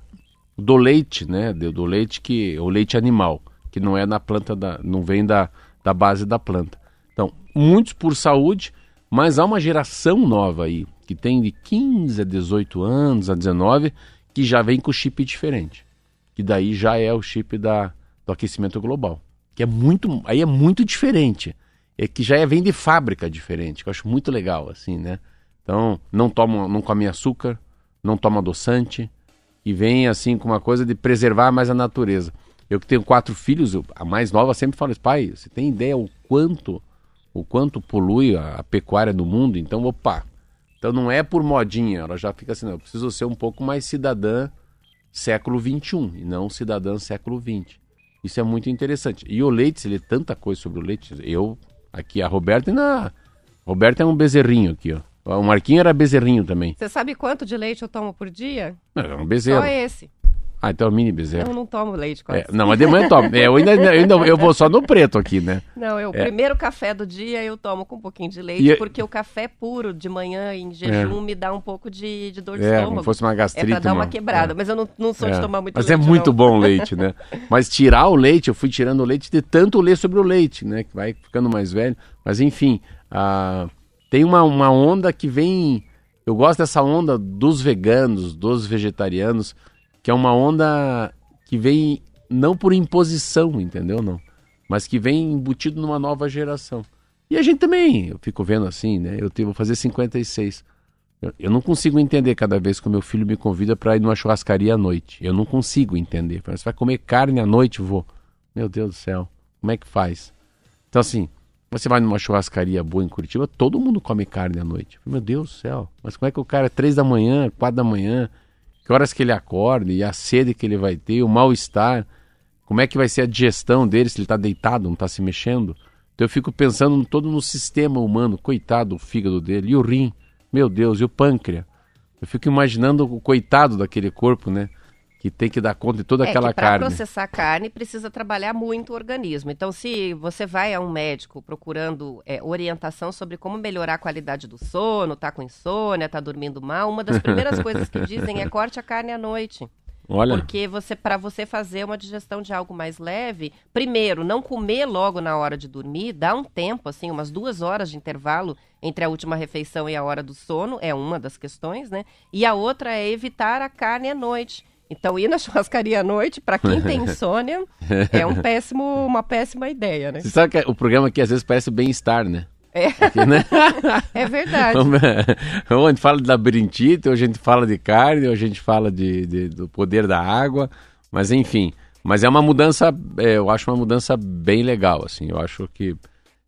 do leite, né? Do, do leite que o leite animal, que não é na planta da, não vem da, da base da planta. Então muitos por saúde, mas há uma geração nova aí que tem de 15 a 18 anos, a 19, que já vem com chip diferente. Que daí já é o chip da, do aquecimento global. Que é muito. Aí é muito diferente. É que já é, vem de fábrica diferente, que eu acho muito legal, assim, né? Então, não toma, não come açúcar, não toma adoçante, e vem assim com uma coisa de preservar mais a natureza. Eu que tenho quatro filhos, a mais nova sempre fala pai, você tem ideia o quanto, o quanto polui a, a pecuária no mundo? Então, opa, então não é por modinha, ela já fica assim, não, eu preciso ser um pouco mais cidadã século XXI e não cidadã século XX. Isso é muito interessante. E o leite, se lê tanta coisa sobre o leite, eu, aqui, a Roberta, na... Roberta é um bezerrinho aqui, ó. O Marquinho era bezerrinho também. Você sabe quanto de leite eu tomo por dia? Não, é um bezerro. Só esse. Ah, então é mini bezerro. Eu não tomo leite quase. É, não, mas de manhã eu tomo. É, eu, ainda, eu, ainda, eu vou só no preto aqui, né? Não, eu, o primeiro café do dia eu tomo com um pouquinho de leite, E- porque o café puro de manhã em jejum me dá um pouco de, de dor de É, estômago. como fosse uma É gastrite. pra dar uma quebrada, é. mas eu não, não sou de É, tomar muito Mas leite. é muito não. bom o leite, né? Mas tirar o leite, eu fui tirando o leite de tanto ler sobre o leite, né? Que vai ficando mais velho. Mas enfim, ah, tem uma, uma onda que vem. Eu gosto dessa onda dos veganos, dos vegetarianos, que é uma onda que vem não por imposição, entendeu? Não. Mas que vem embutido numa nova geração. E a gente também, eu fico vendo assim, né? Eu vou fazer 56. Eu, eu não consigo entender cada vez que o meu filho me convida para ir numa churrascaria à noite. Eu não consigo entender. Você vai comer carne à noite, vô? Meu Deus do céu, como é que faz? Então, assim, você vai numa churrascaria boa em Curitiba, todo mundo come carne à noite. Meu Deus do céu, mas como é que o cara, três da manhã, quatro da manhã, que horas que ele acorda e a sede que ele vai ter, o mal-estar, como é que vai ser a digestão dele se ele está deitado, não está se mexendo? Então eu fico pensando todo no sistema humano, coitado o fígado dele, e o rim, meu Deus, e o pâncreas. Eu fico imaginando o coitado daquele corpo, né? Que tem que dar conta de toda É aquela que para carne. processar carne precisa trabalhar muito o organismo. Então, se você vai a um médico procurando é, orientação sobre como melhorar a qualidade do sono, tá com insônia, tá dormindo mal, uma das primeiras coisas que dizem é corte a carne à noite. Olha, Porque você, para você fazer uma digestão de algo mais leve, primeiro, não comer logo na hora de dormir, dá um tempo, assim, umas duas horas de intervalo entre a última refeição e a hora do sono, é uma das questões, né? E a outra é evitar a carne à noite. Então, ir na churrascaria à noite, para quem tem insônia, é um péssimo, uma péssima ideia, né? você sabe que o programa aqui às vezes parece bem-estar, né? É, Aqui, né? é verdade. ou a gente fala de labirintite, ou a gente fala de carne, ou a gente fala de, de- do poder da água, mas enfim. Mas é uma mudança, é, eu acho uma mudança bem legal, assim. Eu acho que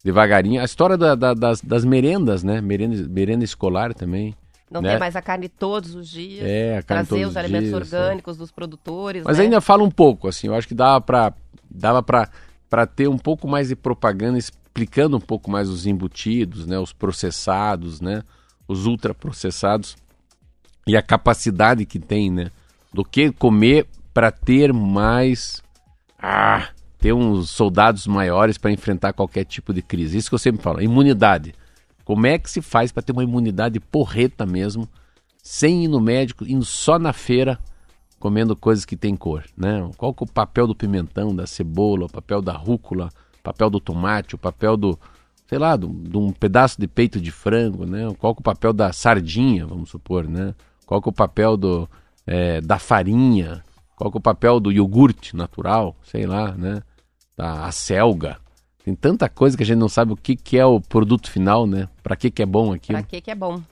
devagarinho. A história da- da- das, das merendas, né? Merenda, merenda escolar também. Não né? tem mais a carne todos os dias. É, a carne trazer os os alimentos dias, é. orgânicos dos produtores. Mas né? ainda fala um pouco, assim, eu acho que dava para dava pra ter um pouco mais de propaganda explicando um pouco mais os embutidos, né, os processados, né, os ultraprocessados e a capacidade que tem, né, do que comer para ter mais ah, ter uns soldados maiores para enfrentar qualquer tipo de crise. Isso que eu sempre falo, imunidade. Como é que se faz para ter uma imunidade porreta mesmo, sem ir no médico, indo só na feira comendo coisas que têm cor, né? Qual é o papel do pimentão, da cebola, o papel da rúcula, o papel do tomate, o papel do, sei lá, de um pedaço de peito de frango, né? Qual é o papel da sardinha, vamos supor, né? Qual é o papel do, eh, da farinha? Qual é o papel do iogurte natural, sei lá, né? Da a selga. Tem tanta coisa que a gente não sabe o que, que é o produto final, né? Para que, que é bom aquilo. Pra que que é bom?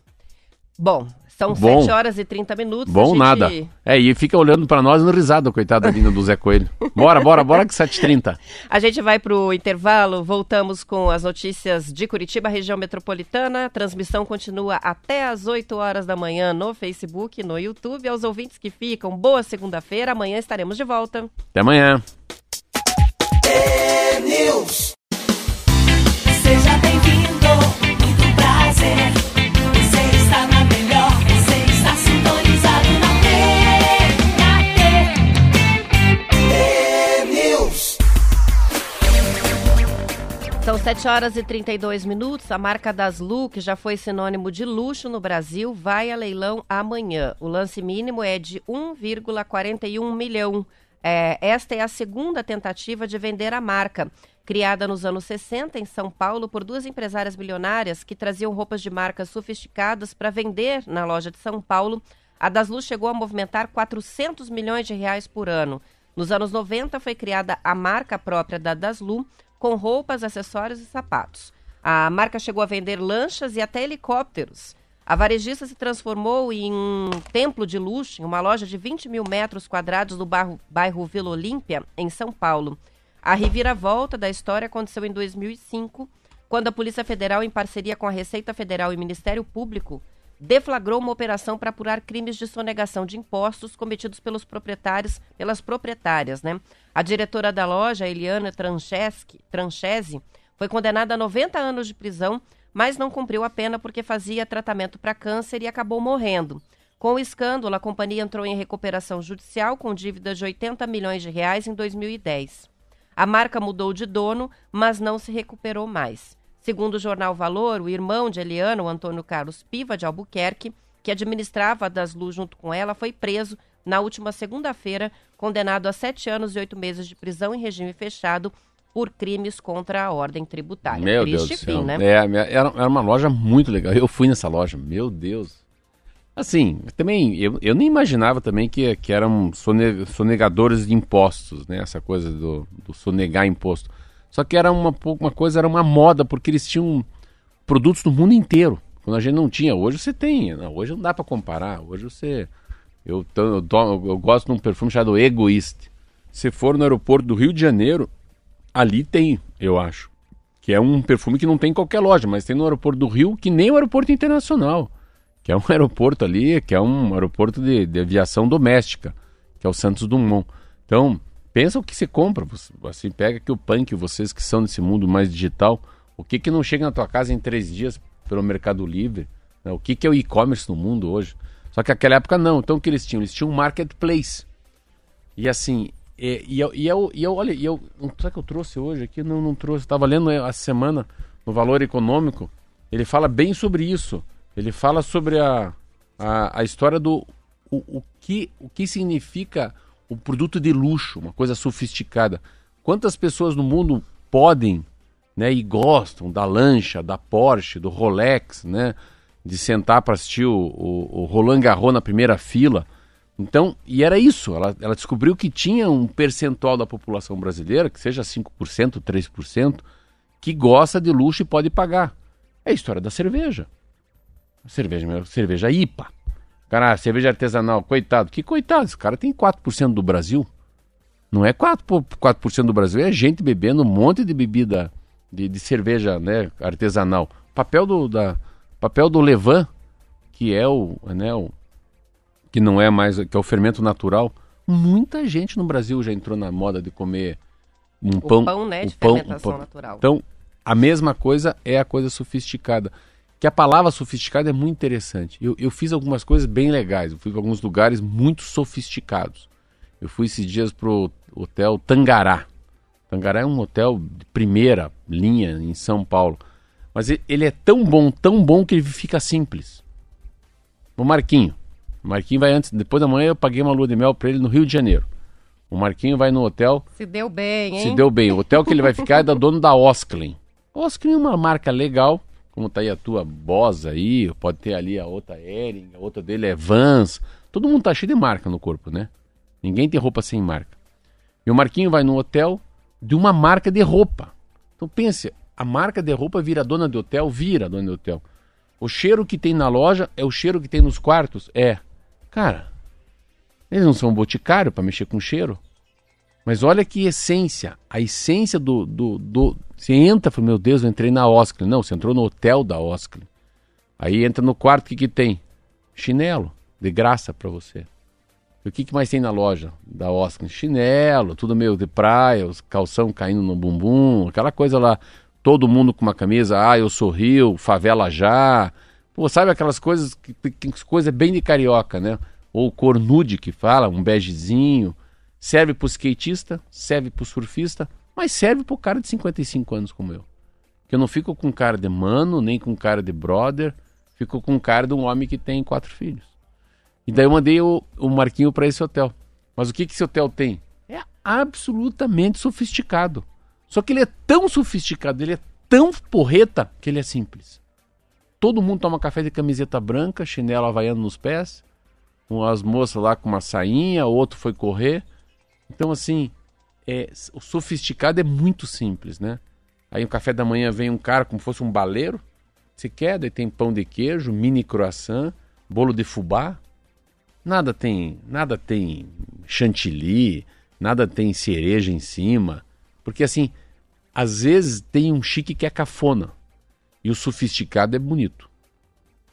Bom, são Bom. 7 horas e 30 minutos. Bom gente... nada. É, e fica olhando pra nós no risada, coitado da linda do Zé Coelho. Bora, bora, bora que 7h30. A gente vai para o intervalo, voltamos com as notícias de Curitiba, região metropolitana. A transmissão continua até às 8 horas da manhã no Facebook, no YouTube. Aos ouvintes que ficam, boa segunda-feira. Amanhã estaremos de volta. Até amanhã. Seja 7 horas e 32 minutos. A marca das Lu, que já foi sinônimo de luxo no Brasil, vai a leilão amanhã. O lance mínimo é de 1,41 milhão. É, esta é a segunda tentativa de vender a marca. Criada nos anos 60 em São Paulo por duas empresárias milionárias que traziam roupas de marcas sofisticadas para vender na loja de São Paulo, a Daslu chegou a movimentar 400 milhões de reais por ano. Nos anos 90 foi criada a marca própria da Daslu, com roupas, acessórios e sapatos. A marca chegou a vender lanchas e até helicópteros. A varejista se transformou em um templo de luxo, em uma loja de 20 mil metros quadrados no bairro, bairro Vila Olímpia, em São Paulo. A reviravolta da história aconteceu em 2005, quando a Polícia Federal, em parceria com a Receita Federal e Ministério Público, deflagrou uma operação para apurar crimes de sonegação de impostos cometidos pelos proprietários, pelas proprietárias, né? A diretora da loja, Eliana Trancheski- Tranchese, foi condenada a 90 anos de prisão, mas não cumpriu a pena porque fazia tratamento para câncer e acabou morrendo. Com o escândalo, a companhia entrou em recuperação judicial com dívidas de 80 milhões de reais em 2010. A marca mudou de dono, mas não se recuperou mais. Segundo o jornal Valor, o irmão de Eliana, o Antônio Carlos Piva de Albuquerque, que administrava a Daslu junto com ela, foi preso na última segunda-feira, condenado a sete anos e oito meses de prisão em regime fechado por crimes contra a ordem tributária. Meu Triste Deus do fim, céu. né? É, era, era uma loja muito legal. Eu fui nessa loja, meu Deus. Assim, também, eu, eu nem imaginava também que, que eram sone- sonegadores de impostos, né? Essa coisa do, do sonegar imposto. Só que era uma, uma coisa, era uma moda, porque eles tinham produtos do mundo inteiro. Quando a gente não tinha. Hoje você tem. Não, hoje não dá pra comparar. Hoje você. Eu, eu, to- eu gosto de um perfume chamado Egoist. Se for no aeroporto do Rio de Janeiro, ali tem, eu acho. Que é um perfume que não tem em qualquer loja, mas tem no aeroporto do Rio, que nem o aeroporto internacional. Que é um aeroporto ali, que é um aeroporto de, de aviação doméstica, que é o Santos Dumont. Então, pensa o que você compra. Assim, pega aqui o punk, vocês que são desse mundo mais digital, o que que não chega na tua casa em três dias pelo Mercado Livre? né? O que que é o e-commerce no mundo hoje? Só que naquela época não. Então o que eles tinham? Eles tinham um marketplace. E assim, e, e eu, e eu, e eu, olha, e eu, será que eu trouxe hoje aqui? Não, não trouxe. Estava lendo a semana no Valor Econômico. Ele fala bem sobre isso. Ele fala sobre a, a, a história do o, o, que, o que significa o produto de luxo, uma coisa sofisticada. Quantas pessoas no mundo podem né, e gostam da lancha, da Porsche, do Rolex, né, de sentar para assistir o, o, o Roland Garros na primeira fila. Então, e era isso, ela, ela descobriu que tinha um percentual da população brasileira, que seja 5%, 3%, que gosta de luxo e pode pagar. É a história da cerveja. Cerveja, cerveja IPA. Cara, cerveja artesanal, coitado. Que coitado, esse cara tem 4% do Brasil. Não é 4%, po- 4% do Brasil, é gente bebendo um monte de bebida de, de cerveja né, artesanal. Papel do, da, papel do levan, que é o, né, o que não é mais, que é o fermento natural. Muita gente no Brasil já entrou na moda de comer um O pão, pão, né, de o pão- fermentação o pão. natural. Então, a mesma coisa é a coisa sofisticada. Que a palavra sofisticada é muito interessante. Eu, eu fiz algumas coisas bem legais. Eu fui para alguns lugares muito sofisticados. Eu fui esses dias pro hotel Tangará. Tangará é um hotel de primeira linha em São Paulo. Mas ele é tão bom, tão bom que ele fica simples. O Marquinho. O Marquinho vai antes, depois da manhã eu paguei uma lua de mel para ele no Rio de Janeiro. O Marquinho vai no hotel Se deu bem, hein? se deu bem. O hotel que ele vai ficar é da dona da Osklin. Osklin é uma marca legal, como tá aí a tua Boss aí, pode ter ali a outra Ering, a outra dele é Vans. Todo mundo tá cheio de marca no corpo, né? Ninguém tem roupa sem marca. E o Marquinho vai no hotel de uma marca de roupa. Então pense, a marca de roupa vira dona de hotel, vira dona de hotel. O cheiro que tem na loja é o cheiro que tem nos quartos? É. Cara, eles não são boticário para mexer com cheiro. Mas olha que essência. A essência do. do, do... Você entra, fala, meu Deus, eu entrei na Oscar. Não, você entrou no hotel da Oscar. Aí entra no quarto, o que, que tem? Chinelo, de graça para você. E o que, que mais tem na loja da Oscar? Chinelo, tudo meio de praia, os calção caindo no bumbum, aquela coisa lá. Todo mundo com uma camisa, ah, eu sou Rio, favela já. Pô, sabe aquelas coisas, que, que, coisa bem de carioca, né? Ou cor nude que fala, um begezinho. Serve pro skatista, serve pro surfista, mas serve pro cara de 55 anos como eu. Que eu não fico com cara de mano, nem com cara de brother, fico com cara de um homem que tem quatro filhos. E daí eu mandei o, o Marquinho para esse hotel. Mas o que, que esse hotel tem? É absolutamente sofisticado. Só que ele é tão sofisticado, ele é tão porreta que ele é simples. Todo mundo toma café de camiseta branca, chinelo havaiano nos pés, umas moças lá com uma sainha, outro foi correr. Então, assim, é, o sofisticado é muito simples, né? Aí no café da manhã vem um cara como fosse um baleiro. Se quer, daí tem pão de queijo, mini croissant, bolo de fubá. Nada tem, nada tem chantilly, nada tem cereja em cima. Porque assim, às vezes tem um chique que é cafona. E o sofisticado é bonito.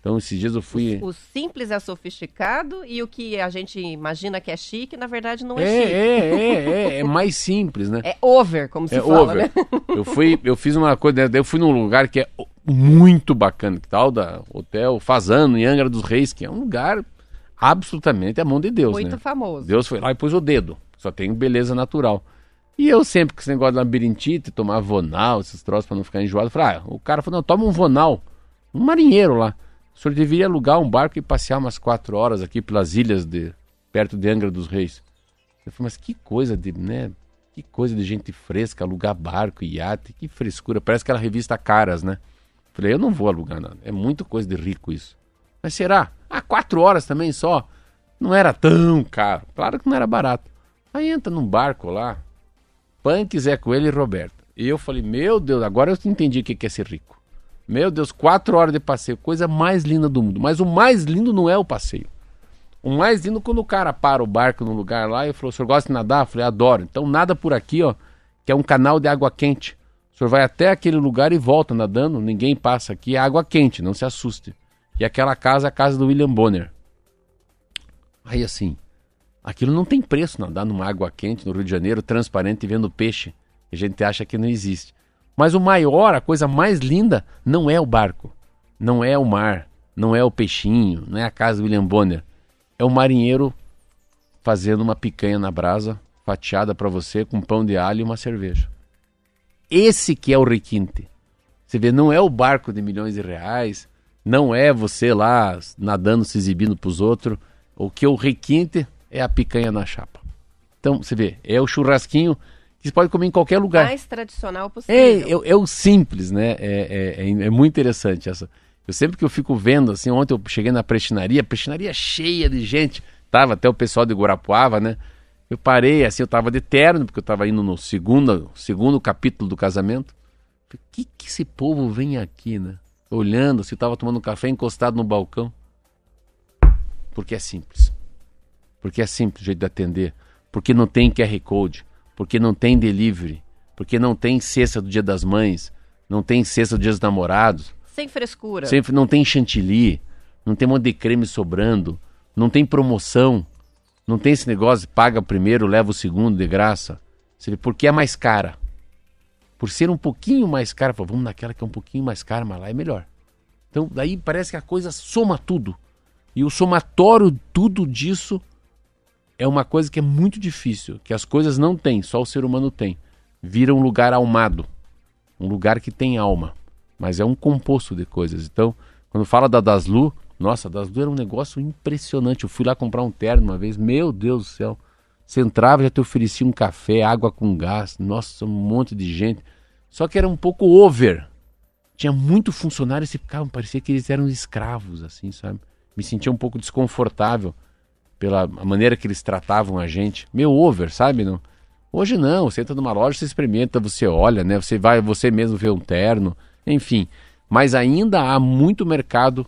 Então, esses dias eu fui. O, o, simples é sofisticado e o que a gente imagina que é chique, na verdade, não é, é chique. É, é, é, é mais simples, né? É over, como se é fala, over. né? Eu fui, eu fiz uma coisa, eu fui num lugar que é muito bacana, que tal da Hotel Fazano, em Angra dos Reis, que é um lugar absolutamente a mão de Deus, muito né? famoso. Deus foi lá e pôs o dedo. Só tem beleza natural. E eu sempre com esse negócio de labirintite, tomar vonal, esses troços para não ficar enjoado, falei, ah, o cara falou, não, toma um vonal. Um marinheiro lá. O senhor deveria alugar um barco e passear umas quatro horas aqui pelas ilhas de perto de Angra dos Reis. Eu falei, mas que coisa de, né? Que coisa de gente fresca, alugar barco, iate, que frescura. Parece aquela revista Caras, né? Eu falei, eu não vou alugar nada. É muito coisa de rico isso. Mas será? Ah, quatro horas também só. Não era tão caro. Claro que não era barato. Aí entra num barco lá, Punk, Zé Coelho e Roberto. E eu falei, meu Deus, agora eu entendi o que é ser rico. Meu Deus, quatro horas de passeio, coisa mais linda do mundo. Mas o mais lindo não é o passeio. O mais lindo é quando o cara para o barco num lugar lá e falou: o senhor gosta de nadar? Eu falei: adoro. Então nada por aqui, ó, que é um canal de água quente. O senhor vai até aquele lugar e volta nadando, ninguém passa aqui, é água quente, não se assuste. E aquela casa é a casa do William Bonner. Aí assim, aquilo não tem preço nadar numa água quente no Rio de Janeiro, transparente e vendo peixe. A gente acha que não existe. Mas o maior, a coisa mais linda, não é o barco, não é o mar, não é o peixinho, não é a casa do William Bonner. É o marinheiro fazendo uma picanha na brasa, fatiada para você com pão de alho e uma cerveja. Esse que é o requinte. Você vê, não é o barco de milhões de reais, não é você lá nadando, se exibindo para os outros. O que é o requinte é a picanha na chapa. Então, você vê, é o churrasquinho você pode comer em qualquer lugar. Mais tradicional É, possível. é, é o simples, né? É, é, é, é muito interessante essa. Eu sempre que eu fico vendo, assim, ontem eu cheguei na prestinaria, prestinaria cheia de gente, tava até o pessoal de Guarapuava, né? Eu parei, assim, eu tava de terno, porque eu tava indo no segundo, segundo capítulo do casamento. O que que esse povo vem aqui, né? Olhando, se assim, eu tava tomando café encostado no balcão. Porque é simples. Porque é simples o jeito de atender. Porque não tem QR Code porque não tem delivery, porque não tem cesta do Dia das Mães, não tem cesta do Dia dos Namorados. Sem frescura. Sempre não tem chantilly, não tem um monte de creme sobrando, não tem promoção, não tem esse negócio de paga primeiro, leva o segundo de graça. Porque é mais cara. Por ser um pouquinho mais cara, vamos naquela que é um pouquinho mais cara, mas lá é melhor. Então, daí parece que a coisa soma tudo. E o somatório tudo disso é uma coisa que é muito difícil, que as coisas não têm, só o ser humano tem. Vira um lugar almado, um lugar que tem alma, mas é um composto de coisas. Então, quando fala da Daslu, nossa, Daslu era um negócio impressionante. Eu fui lá comprar um terno uma vez, meu Deus do céu. Você entrava já te oferecia um café, água com gás, nossa, um monte de gente. Só que era um pouco over. Tinha muito funcionário e ficavam, parecia que eles eram escravos, assim, sabe? Me sentia um pouco desconfortável pela maneira que eles tratavam a gente. Meu over, sabe? Não? Hoje não, você entra numa loja, você experimenta, você olha, né? Você vai, você mesmo vê um terno, enfim. mas ainda há muito mercado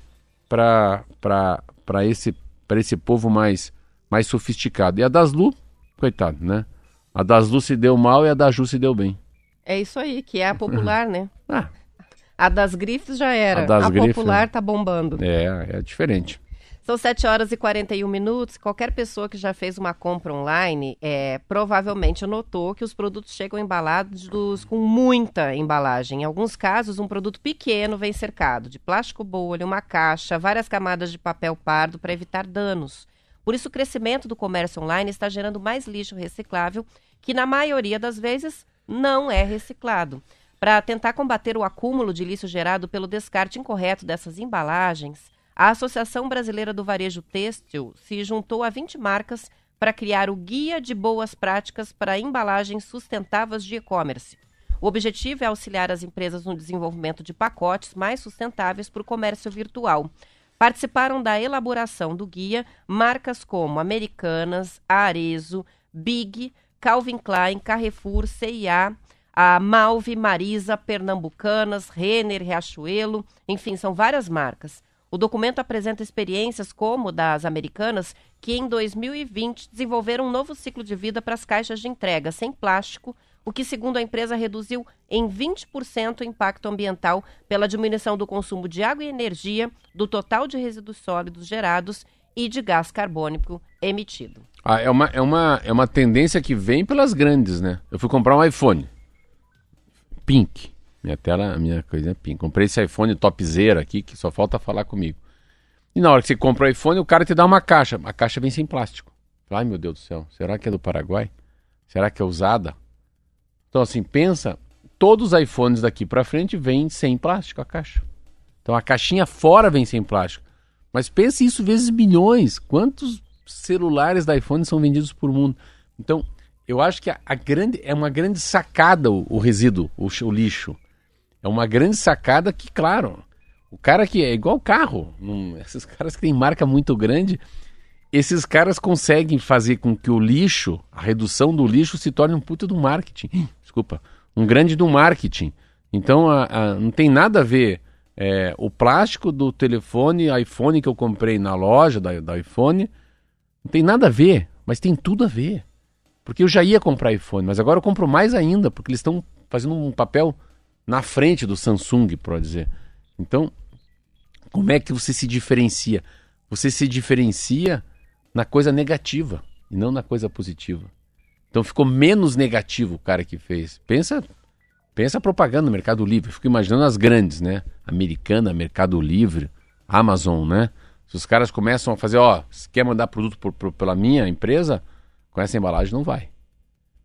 para esse, pra esse povo mais, mais sofisticado. E a Daslu, coitado, né? A Daslu se deu mal e a da Ju se deu bem. É isso aí, que é a popular, né? Ah, A das grifes já era. A das grifes, popular né? tá bombando. é, é diferente. São 7 horas e 41 minutos. Qualquer pessoa que já fez uma compra online é, provavelmente notou que os produtos chegam embalados com muita embalagem. Em alguns casos, um produto pequeno vem cercado de plástico bolha, uma caixa, várias camadas de papel pardo para evitar danos. Por isso, o crescimento do comércio online está gerando mais lixo reciclável, que na maioria das vezes não é reciclado. Para tentar combater o acúmulo de lixo gerado pelo descarte incorreto dessas embalagens, a Associação Brasileira do Varejo Têxtil se juntou a 20 marcas para criar o Guia de Boas Práticas para Embalagens Sustentáveis de E-Commerce. O objetivo é auxiliar as empresas no desenvolvimento de pacotes mais sustentáveis para o comércio virtual. Participaram da elaboração do guia marcas como Americanas, Arezo, Big, Calvin Klein, Carrefour, CIA, a Malve, Marisa, Pernambucanas, Renner, Riachuelo, enfim, são várias marcas. O documento apresenta experiências como das americanas, que em 2020 desenvolveram um novo ciclo de vida para as caixas de entrega sem plástico, o que, segundo a empresa, reduziu em 20% o impacto ambiental pela diminuição do consumo de água e energia, do total de resíduos sólidos gerados e de gás carbônico emitido. Ah, é, uma, é, uma, é uma tendência que vem pelas grandes, né? Eu fui comprar um iPhone. Pink. Minha tela, minha coisa é pink. Comprei esse iPhone topzera aqui, que só falta falar comigo. E na hora que você compra o iPhone, o cara te dá uma caixa. A caixa vem sem plástico. Ai, meu Deus do céu. Será que é do Paraguai? Será que é usada? Então, assim, pensa. Todos os iPhones daqui pra frente vêm sem plástico a caixa. Então, a caixinha fora vem sem plástico. Mas pense isso vezes milhões. Quantos celulares da iPhone são vendidos por mundo? Então, eu acho que a, a grande é uma grande sacada o, o resíduo, o, o lixo. É uma grande sacada que, claro, o cara que é igual carro, não- esses caras que têm marca muito grande, esses caras conseguem fazer com que o lixo, a redução do lixo, se torne um puta do marketing. Desculpa, um grande do marketing. Então, a- a- não tem nada a ver é, o plástico do telefone iPhone que eu comprei na loja da, da iPhone, não tem nada a ver, mas tem tudo a ver. Porque eu já ia comprar iPhone, mas agora eu compro mais ainda, porque eles estão fazendo um papel na frente do Samsung, por dizer. Então, como é que você se diferencia? Você se diferencia na coisa negativa e não na coisa positiva. Então ficou menos negativo o cara que fez. Pensa, pensa a propaganda no Mercado Livre. Fico imaginando as grandes, né? Americana, Mercado Livre, Amazon, né? Se os caras começam a fazer, ó, se quer mandar produto por- por- pela minha empresa, com essa embalagem não vai.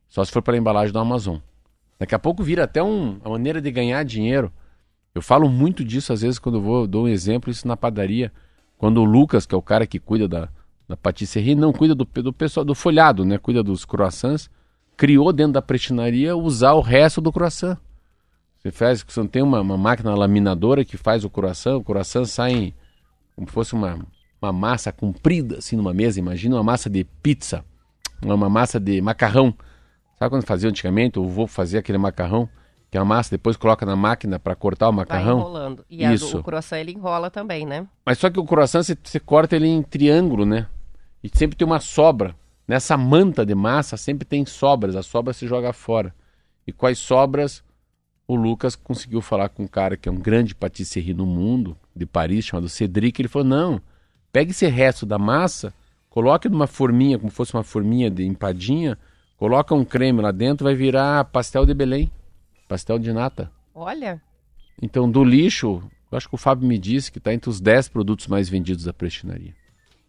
Só se for pela embalagem do Amazon. Daqui a pouco vira até um- uma maneira de ganhar dinheiro. Eu falo muito disso às vezes quando eu vou, dou um exemplo, isso na padaria. Quando o Lucas, que é o cara que cuida da, da patisserie, não cuida do, do pessoal do folhado, né? Cuida dos croissants, criou dentro da prestinaria usar o resto do croissant. Você faz, você não tem uma, uma máquina laminadora que faz o croissant, o croissant sai em- como se fosse uma, uma massa comprida assim numa mesa. Imagina uma massa de pizza, uma massa de macarrão. Sabe quando fazia antigamente? O vô fazia aquele macarrão, que é a massa, depois coloca na máquina para cortar o Vai macarrão. enrolando. E do- Isso. o croissant ele enrola também, né? Mas só que o croissant você, você corta ele em triângulo, né? E sempre tem uma sobra. Nessa manta de massa sempre tem sobras. A sobra se joga fora. E com as sobras, o Lucas conseguiu falar com um cara que é um grande patisserie no mundo, de Paris, chamado Cedric. Ele falou: não, pegue esse resto da massa, coloque numa forminha, como fosse uma forminha de empadinha, coloca um creme lá dentro, vai virar pastel de Belém, pastel de nata. Olha, Então, do lixo, eu acho que o Fábio me disse que está entre os 10 produtos mais vendidos da prestinaria.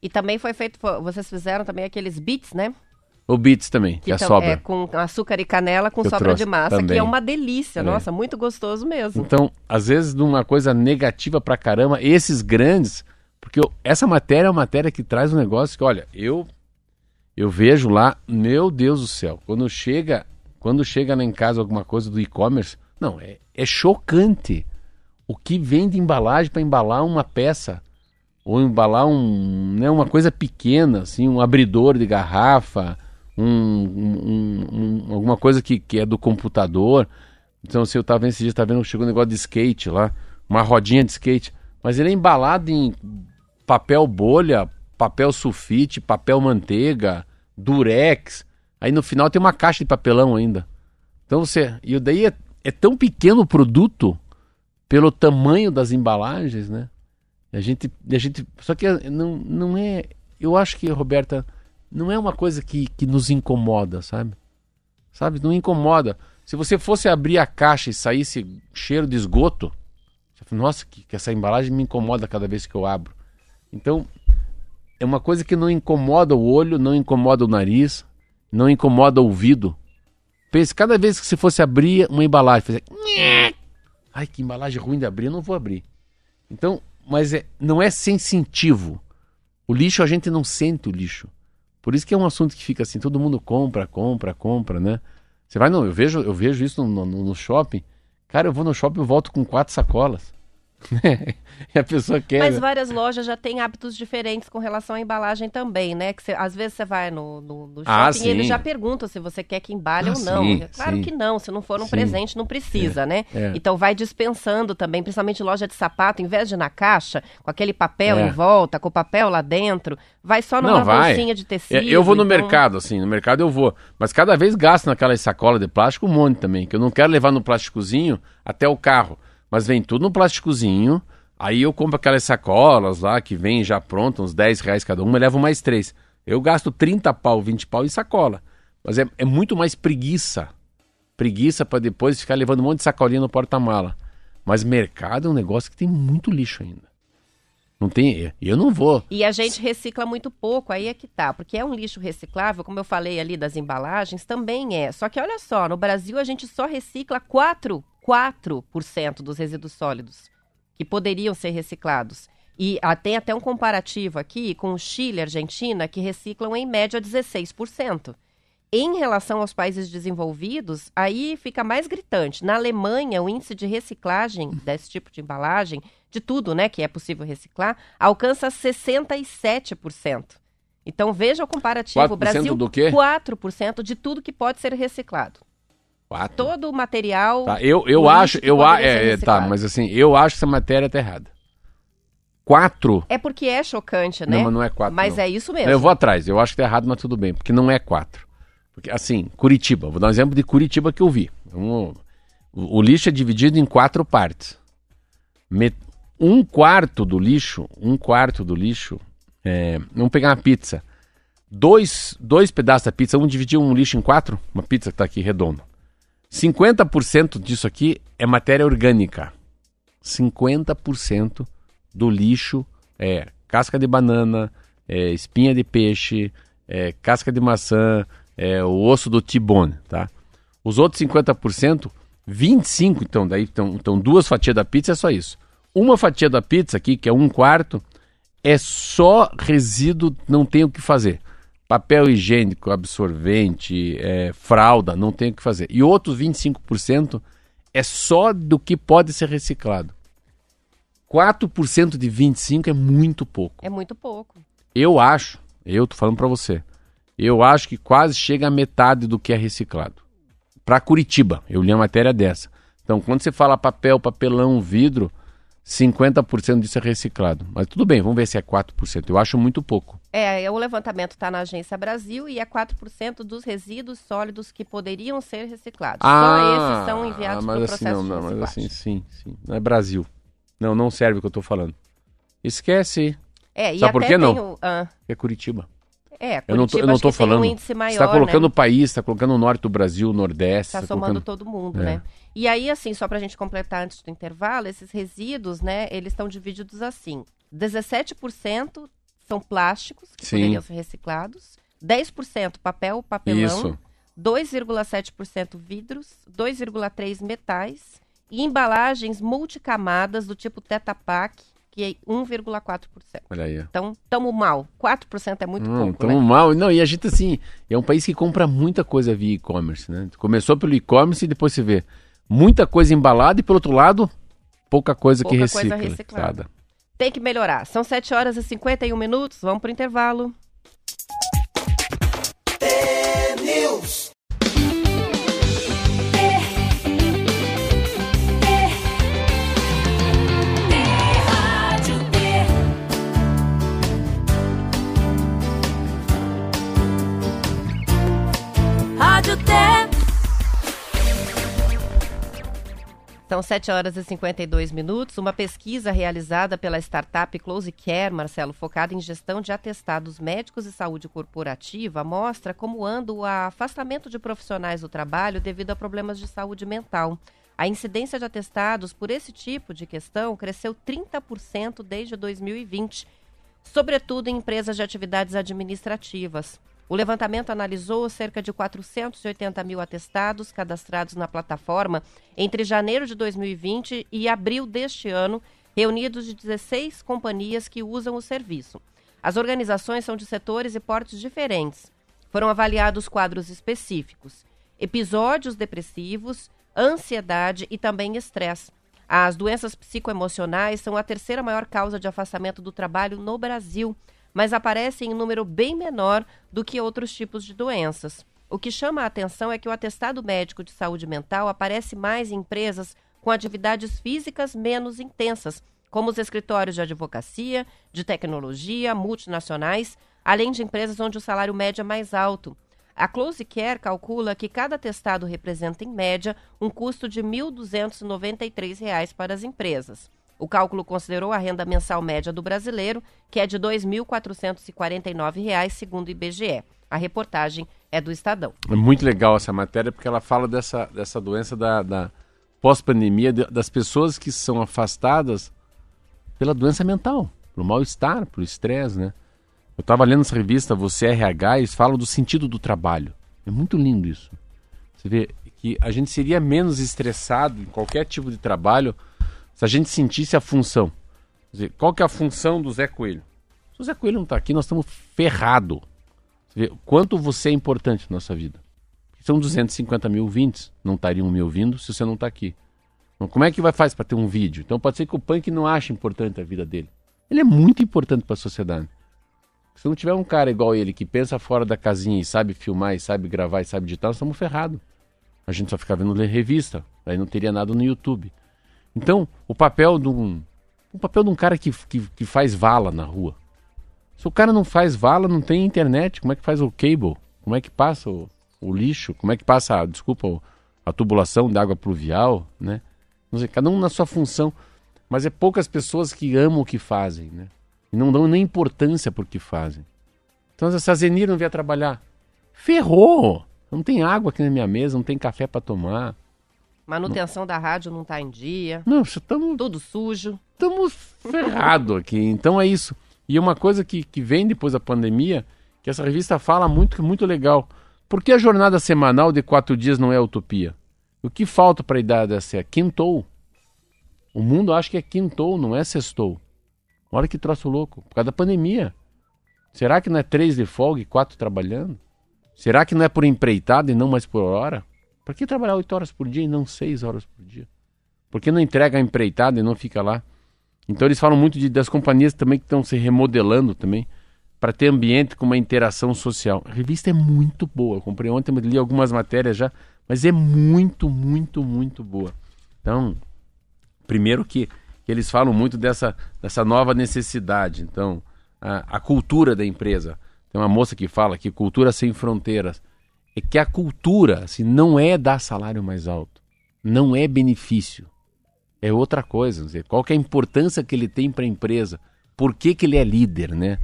e também foi feito, vocês fizeram também aqueles bits, né? O Beats também, que, é a tam- sobra. é com açúcar e canela com Que sobra de massa, também. que é uma delícia. É. Nossa, muito gostoso mesmo. Então, às vezes, numa coisa negativa pra caramba, esses grandes, porque eu- essa matéria é uma matéria que traz um negócio que, olha, eu eu vejo lá, meu Deus do céu, quando chega, quando chega lá em casa alguma coisa do e-commerce, não, é, é chocante o que vem de embalagem para embalar uma peça ou embalar um, né, uma coisa pequena, assim, um abridor de garrafa, um, um- um- alguma coisa que, que é do computador. Então, se eu tava vendo esse dia, tá vendo, chegou um negócio de skate lá. uma rodinha de skate. Mas ele é embalado em papel bolha, papel sulfite, papel manteiga, durex. Aí no final tem uma caixa de papelão ainda. Então você. E daí é, é tão pequeno o produto pelo tamanho das embalagens, né? A gente, a gente. Só que não, não é. Eu acho que, Roberta, não é uma coisa que, que nos incomoda, sabe? Sabe? Não incomoda. Se você fosse abrir a caixa e saísse cheiro de esgoto, você fala, nossa, que, que essa embalagem me incomoda cada vez que eu abro. Então, é uma coisa que não incomoda o olho, não incomoda o nariz, não incomoda o ouvido. Pense, cada vez que você fosse abrir uma embalagem, fazer... Ai, que embalagem ruim de abrir, eu não vou abrir. Então, mas é, não é sensitivo. O lixo, a gente não sente o lixo. Por isso que é um assunto que fica assim, todo mundo compra, compra, compra, né? Você vai, não, eu vejo, eu vejo isso no, no, no shopping. Cara, eu vou no shopping e volto com quatro sacolas. e a pessoa quer. Mas né? várias lojas já têm hábitos diferentes com relação à embalagem também, né? Que cê- às vezes você vai no, no, no shopping Ah, e eles já perguntam se você quer que embale Ah, ou não. sim, claro sim. que não, se não for um Sim. presente, não precisa, né? é. Então vai dispensando também, principalmente loja de sapato, em vez de ir na caixa, com aquele papel É. em volta, com o papel lá dentro, vai só numa Não, vai. bolsinha de tecido. É, eu vou no então- mercado, assim, no mercado eu vou. Mas cada vez gasto naquela sacola de plástico um monte também, que eu não quero levar no plásticozinho até o carro. Mas vem tudo no plásticozinho, aí eu compro aquelas sacolas lá que vem já pronta, uns 10 reais cada uma, levo mais três. Eu gasto 30 pau, 20 pau em sacola. Mas é, é muito mais preguiça. Preguiça para depois ficar levando um monte de sacolinha no porta-mala. Mas mercado é um negócio que tem muito lixo ainda. Não tem. Eu não vou. E a gente recicla muito pouco, aí é que tá. Porque é um lixo reciclável, como eu falei ali das embalagens, também é. Só que olha só, no Brasil a gente só recicla 4, 4% dos resíduos sólidos que poderiam ser reciclados. E ah, tem até um comparativo aqui com o Chile e a Argentina, que reciclam em média 16%. Em relação aos países desenvolvidos, aí fica mais gritante. Na Alemanha, o índice de reciclagem desse tipo de embalagem, de tudo, né, que é possível reciclar, alcança 67%. Então veja o comparativo. 4% O Brasil, do quê? 4% de tudo que pode ser reciclado. Quatro. Todo o material. Tá, eu eu acho, eu a, é, é, tá, mas assim, eu acho que essa matéria tá errada. Quatro. É porque é chocante, né? Não, mas não é quatro. Mas não. é isso mesmo. Eu vou atrás, eu acho que tá errado, mas tudo bem, porque não é quatro. Porque assim, Curitiba, vou dar um exemplo de Curitiba que eu vi. Um- o, o lixo é dividido em quatro partes. Met- um quarto do lixo, um quarto do lixo, é, vamos pegar uma pizza. Dois, dois pedaços da pizza, um dividir um lixo em quatro, uma pizza que tá aqui redonda. 50% disso aqui é matéria orgânica. 50% do lixo é casca de banana, é espinha de peixe, é casca de maçã, é o osso do tibone, tá? Os outros 50%, 25 então, daí então, então duas fatias da pizza é só isso. Uma fatia da pizza aqui, que é um quarto, é só resíduo, não tem o que fazer. Papel higiênico, absorvente, é, fralda, não tem o que fazer. E outros 25% é só do que pode ser reciclado. 4% de 25 é muito pouco. É muito pouco. Eu acho, eu tô falando pra você, eu acho que quase chega a metade do que é reciclado. Pra Curitiba, eu li uma matéria dessa. Então, quando você fala papel, papelão, vidro, 50% disso é reciclado. Mas tudo bem, vamos ver se é 4%. Eu acho muito pouco. É, o levantamento está na Agência Brasil e é 4% dos resíduos sólidos que poderiam ser reciclados. Só esses são enviados Ah, para o assim, processo não, de não, mas assim, sim, sim. Não é Brasil. Não, não serve o que eu tô falando. Esquece, É, e Sabe até por que não? o... ah, é Curitiba. é, Eu não tô, eu Curitiba não tô falando. um índice maior, você tá colocando né? o país, está colocando o norte do Brasil, o nordeste. Está tá somando colocando... todo mundo, É. né? E aí, assim, só para a gente completar antes do intervalo, esses resíduos, né, eles estão divididos assim. 17% são plásticos, que Sim. poderiam ser reciclados. 10% papel, papelão. Isso. 2,7% vidros, 2,3% metais e embalagens multicamadas do tipo Tetra Pak, que é 1,4%. Olha aí. Então, tamo mal. 4% é muito Hum, pouco, tamo né? mal. Não, e a gente, assim, é um país que compra muita coisa via e-commerce, né? Começou pelo e-commerce e depois você vê muita coisa embalada e, por outro lado, pouca coisa que Pouca coisa recicla. reciclada. Tem que melhorar. São 7 horas e 51 minutos. Vamos pro intervalo. São 7 horas e 52 minutos. Uma pesquisa realizada pela startup Close Care, Marcelo, focada em gestão de atestados médicos e saúde corporativa, mostra como anda o afastamento de profissionais do trabalho devido a problemas de saúde mental. A incidência de atestados por esse tipo de questão cresceu 30% desde 2020, sobretudo em empresas de atividades administrativas. O levantamento analisou cerca de 480 mil atestados cadastrados na plataforma entre janeiro de 2020 e abril deste ano, reunidos de 16 companhias que usam o serviço. As organizações são de setores e portes diferentes. Foram avaliados quadros específicos: episódios depressivos, ansiedade e também estresse. As doenças psicoemocionais são a terceira maior causa de afastamento do trabalho no Brasil mas aparecem em número bem menor do que outros tipos de doenças. O que chama a atenção é que o atestado médico de saúde mental aparece mais em empresas com atividades físicas menos intensas, como os escritórios de advocacia, de tecnologia, multinacionais, além de empresas onde o salário médio é mais alto. A Close Care calcula que cada atestado representa, em média, um custo de R$ 1.293 para as empresas. O cálculo considerou a renda mensal média do brasileiro, que é de R$ 2.449, segundo o IBGE. A reportagem é do Estadão. É muito legal essa matéria porque ela fala dessa, dessa doença da, da pós-pandemia, das pessoas que são afastadas pela doença mental, pelo mal-estar, pelo estresse, né? Eu estava lendo essa revista Você RH e eles falam do sentido do trabalho. É muito lindo isso. Você vê que a gente seria menos estressado em qualquer tipo de trabalho se a gente sentisse a função. Dizer, qual que é a função do Zé Coelho? Se o Zé Coelho não está aqui, nós estamos ferrado. Você quanto você é importante na nossa vida. São 250 mil ouvintes, não estariam me ouvindo se você não está aqui. Então, como é que vai fazer para ter um vídeo? Então pode ser que o punk não ache importante a vida dele. Ele é muito importante para a sociedade. Se não tiver um cara igual ele que pensa fora da casinha e sabe filmar, e sabe gravar, e sabe editar, nós estamos ferrados. A gente só fica vendo revista, aí não teria nada no YouTube. Então, o papel de um, o papel de um cara que, que, que faz vala na rua. Se o cara não faz vala, não tem internet, como é que faz o cable? Como é que passa o, o lixo? Como é que passa, desculpa, a tubulação de água pluvial, né? Não sei, cada um na sua função. Mas é poucas pessoas que amam o que fazem, né? E não dão nem importância por que fazem. Então, se a Zenir não vier trabalhar, ferrou! Não tem água aqui na minha mesa, não tem café para tomar. Manutenção da rádio não está em dia. Não, estamos. Tudo sujo. Estamos ferrados aqui. Então é isso. E uma coisa que, que vem depois da pandemia, que essa revista fala muito, que é muito legal. Por que a jornada semanal de quatro dias não é utopia? O que falta para a idade dessa é quintou. O mundo acha que é quintou, não é sextou. Olha que troço louco. Por causa da pandemia. Será que não é três de folga e quatro trabalhando? Será que não é por empreitada e não mais por hora? Por que trabalhar oito horas por dia e não seis horas por dia? Por que não entrega a empreitada e não fica lá? Então eles falam muito de, das companhias também que estão se remodelando também para ter ambiente com uma interação social. A revista é muito boa. Eu comprei ontem, li algumas matérias já, mas é muito, muito, muito boa. Então, primeiro que, que eles falam muito dessa, dessa nova necessidade. Então, a, a cultura da empresa. Tem uma moça que fala que cultura sem fronteiras é que a cultura assim, não é dar salário mais alto, não é benefício, é outra coisa. Dizer, qual é a importância que ele tem para a empresa? Por que, que ele é líder, né?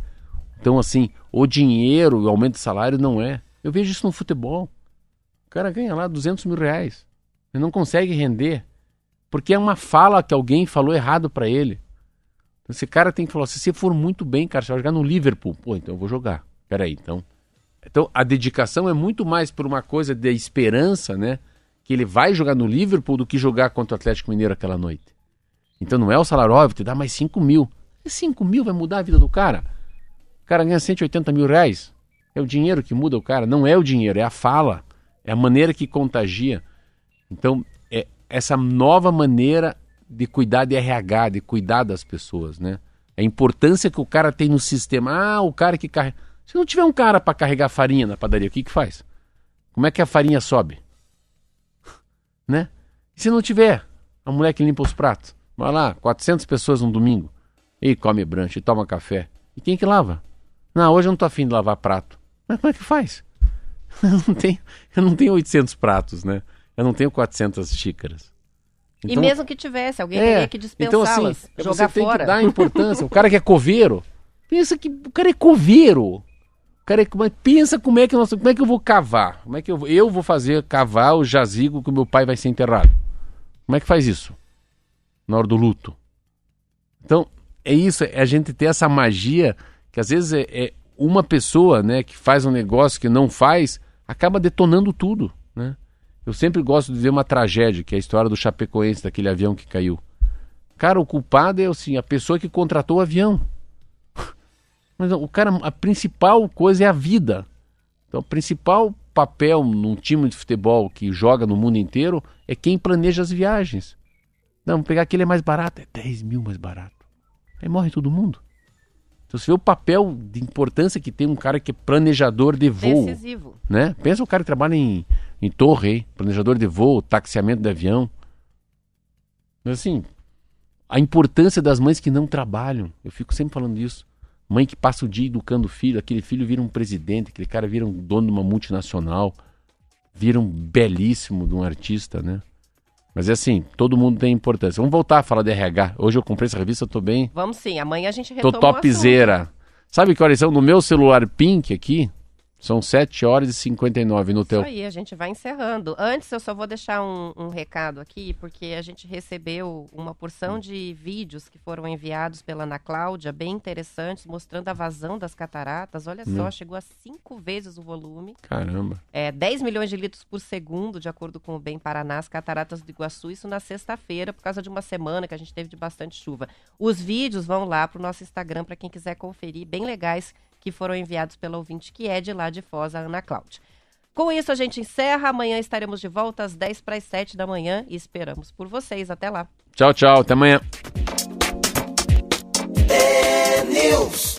Então, assim, o dinheiro, o aumento de salário não é. Eu vejo isso no futebol. O cara ganha lá 200 mil reais. Ele não consegue render. Porque é uma fala que alguém falou errado para ele. Esse cara tem que falar: se você for muito bem, cara, você vai jogar no Liverpool. Pô, então eu vou jogar. Peraí, então então a dedicação é muito mais por uma coisa de esperança, né? Que ele vai jogar no Liverpool do que jogar contra o Atlético Mineiro aquela noite. Então não é o salário, ó, vou te dar mais 5 mil. E 5 mil vai mudar a vida do cara. O cara ganha 180 mil reais. É o dinheiro que muda o cara. Não é o dinheiro, é a fala. É a maneira que contagia. Então, é essa nova maneira de cuidar de RH, de cuidar das pessoas, né? A importância que o cara tem no sistema. Ah, o cara que carrega. Se não tiver um cara para carregar farinha na padaria, o que que faz? Como é que a farinha sobe? né? E se não tiver a mulher que limpa os pratos? Vai lá, 400 pessoas num domingo. E come brunch, e toma café. E quem que lava? Não, hoje eu não tô afim de lavar prato. Mas como é que faz? Eu não tenho, eu não tenho 800 pratos, né? Eu não tenho 400 xícaras. E Então- mesmo que tivesse, alguém É, teria que então assim, dispensá-las, você jogar tem fora. que dar importância. O cara que é coveiro, pensa que o cara é coveiro. Cara é, mas pensa como é que nós, como é que eu vou cavar? Como é que eu, vou- eu vou fazer cavar o jazigo que o meu pai vai ser enterrado? Como é que faz isso? Na hora do luto. Então, é isso, é a gente ter essa magia que às vezes é, é uma pessoa, né, que faz um negócio que não faz, acaba detonando tudo, né? Eu sempre gosto de ver uma tragédia, que é a história do Chapecoense, daquele avião que caiu. Cara, o culpado é assim, a pessoa que contratou o avião. Mas o cara, a principal coisa é a vida. Então, o principal papel num time de futebol que joga no mundo inteiro é quem planeja as viagens. Não, vamos pegar aquele é mais barato, é 10 mil mais barato. Aí morre todo mundo. Então, você vê o papel de importância que tem um cara que é planejador de voo Decisivo. né? Pensa o cara que trabalha em, em torre, planejador de voo, taxiamento de avião. Mas assim, a importância das mães que não trabalham. Eu fico sempre falando disso. Mãe que passa o dia educando o filho, aquele filho vira um presidente, aquele cara vira um dono de uma multinacional, vira um belíssimo de um artista, né? Mas é assim, todo mundo tem importância. Vamos voltar a falar de RH. Hoje eu comprei essa revista, tô bem. Vamos sim, amanhã a gente Tô retoma assunto. topzera. Sabe que horas são? No meu celular Pink aqui, são 7 horas e 59 no teu. Isso aí, a gente vai encerrando. Antes, eu só vou deixar um, um recado aqui, porque a gente recebeu uma porção de vídeos que foram enviados pela Ana Cláudia, bem interessantes, mostrando a vazão das cataratas. Olha só, Hum. chegou a cinco vezes o volume. Caramba. É, 10 milhões de litros por segundo, de acordo com o Bem Paraná, as cataratas do Iguaçu, isso na sexta-feira, por causa de uma semana que a gente teve de bastante chuva. Os vídeos vão lá para o nosso Instagram para quem quiser conferir, bem legais, que foram enviados pela ouvinte que é de lá de Foz, a Ana Cláudia. Com isso, a gente encerra. Amanhã estaremos de volta às 10 para as 7 da manhã e esperamos por vocês. Até lá. Tchau, tchau. Até amanhã.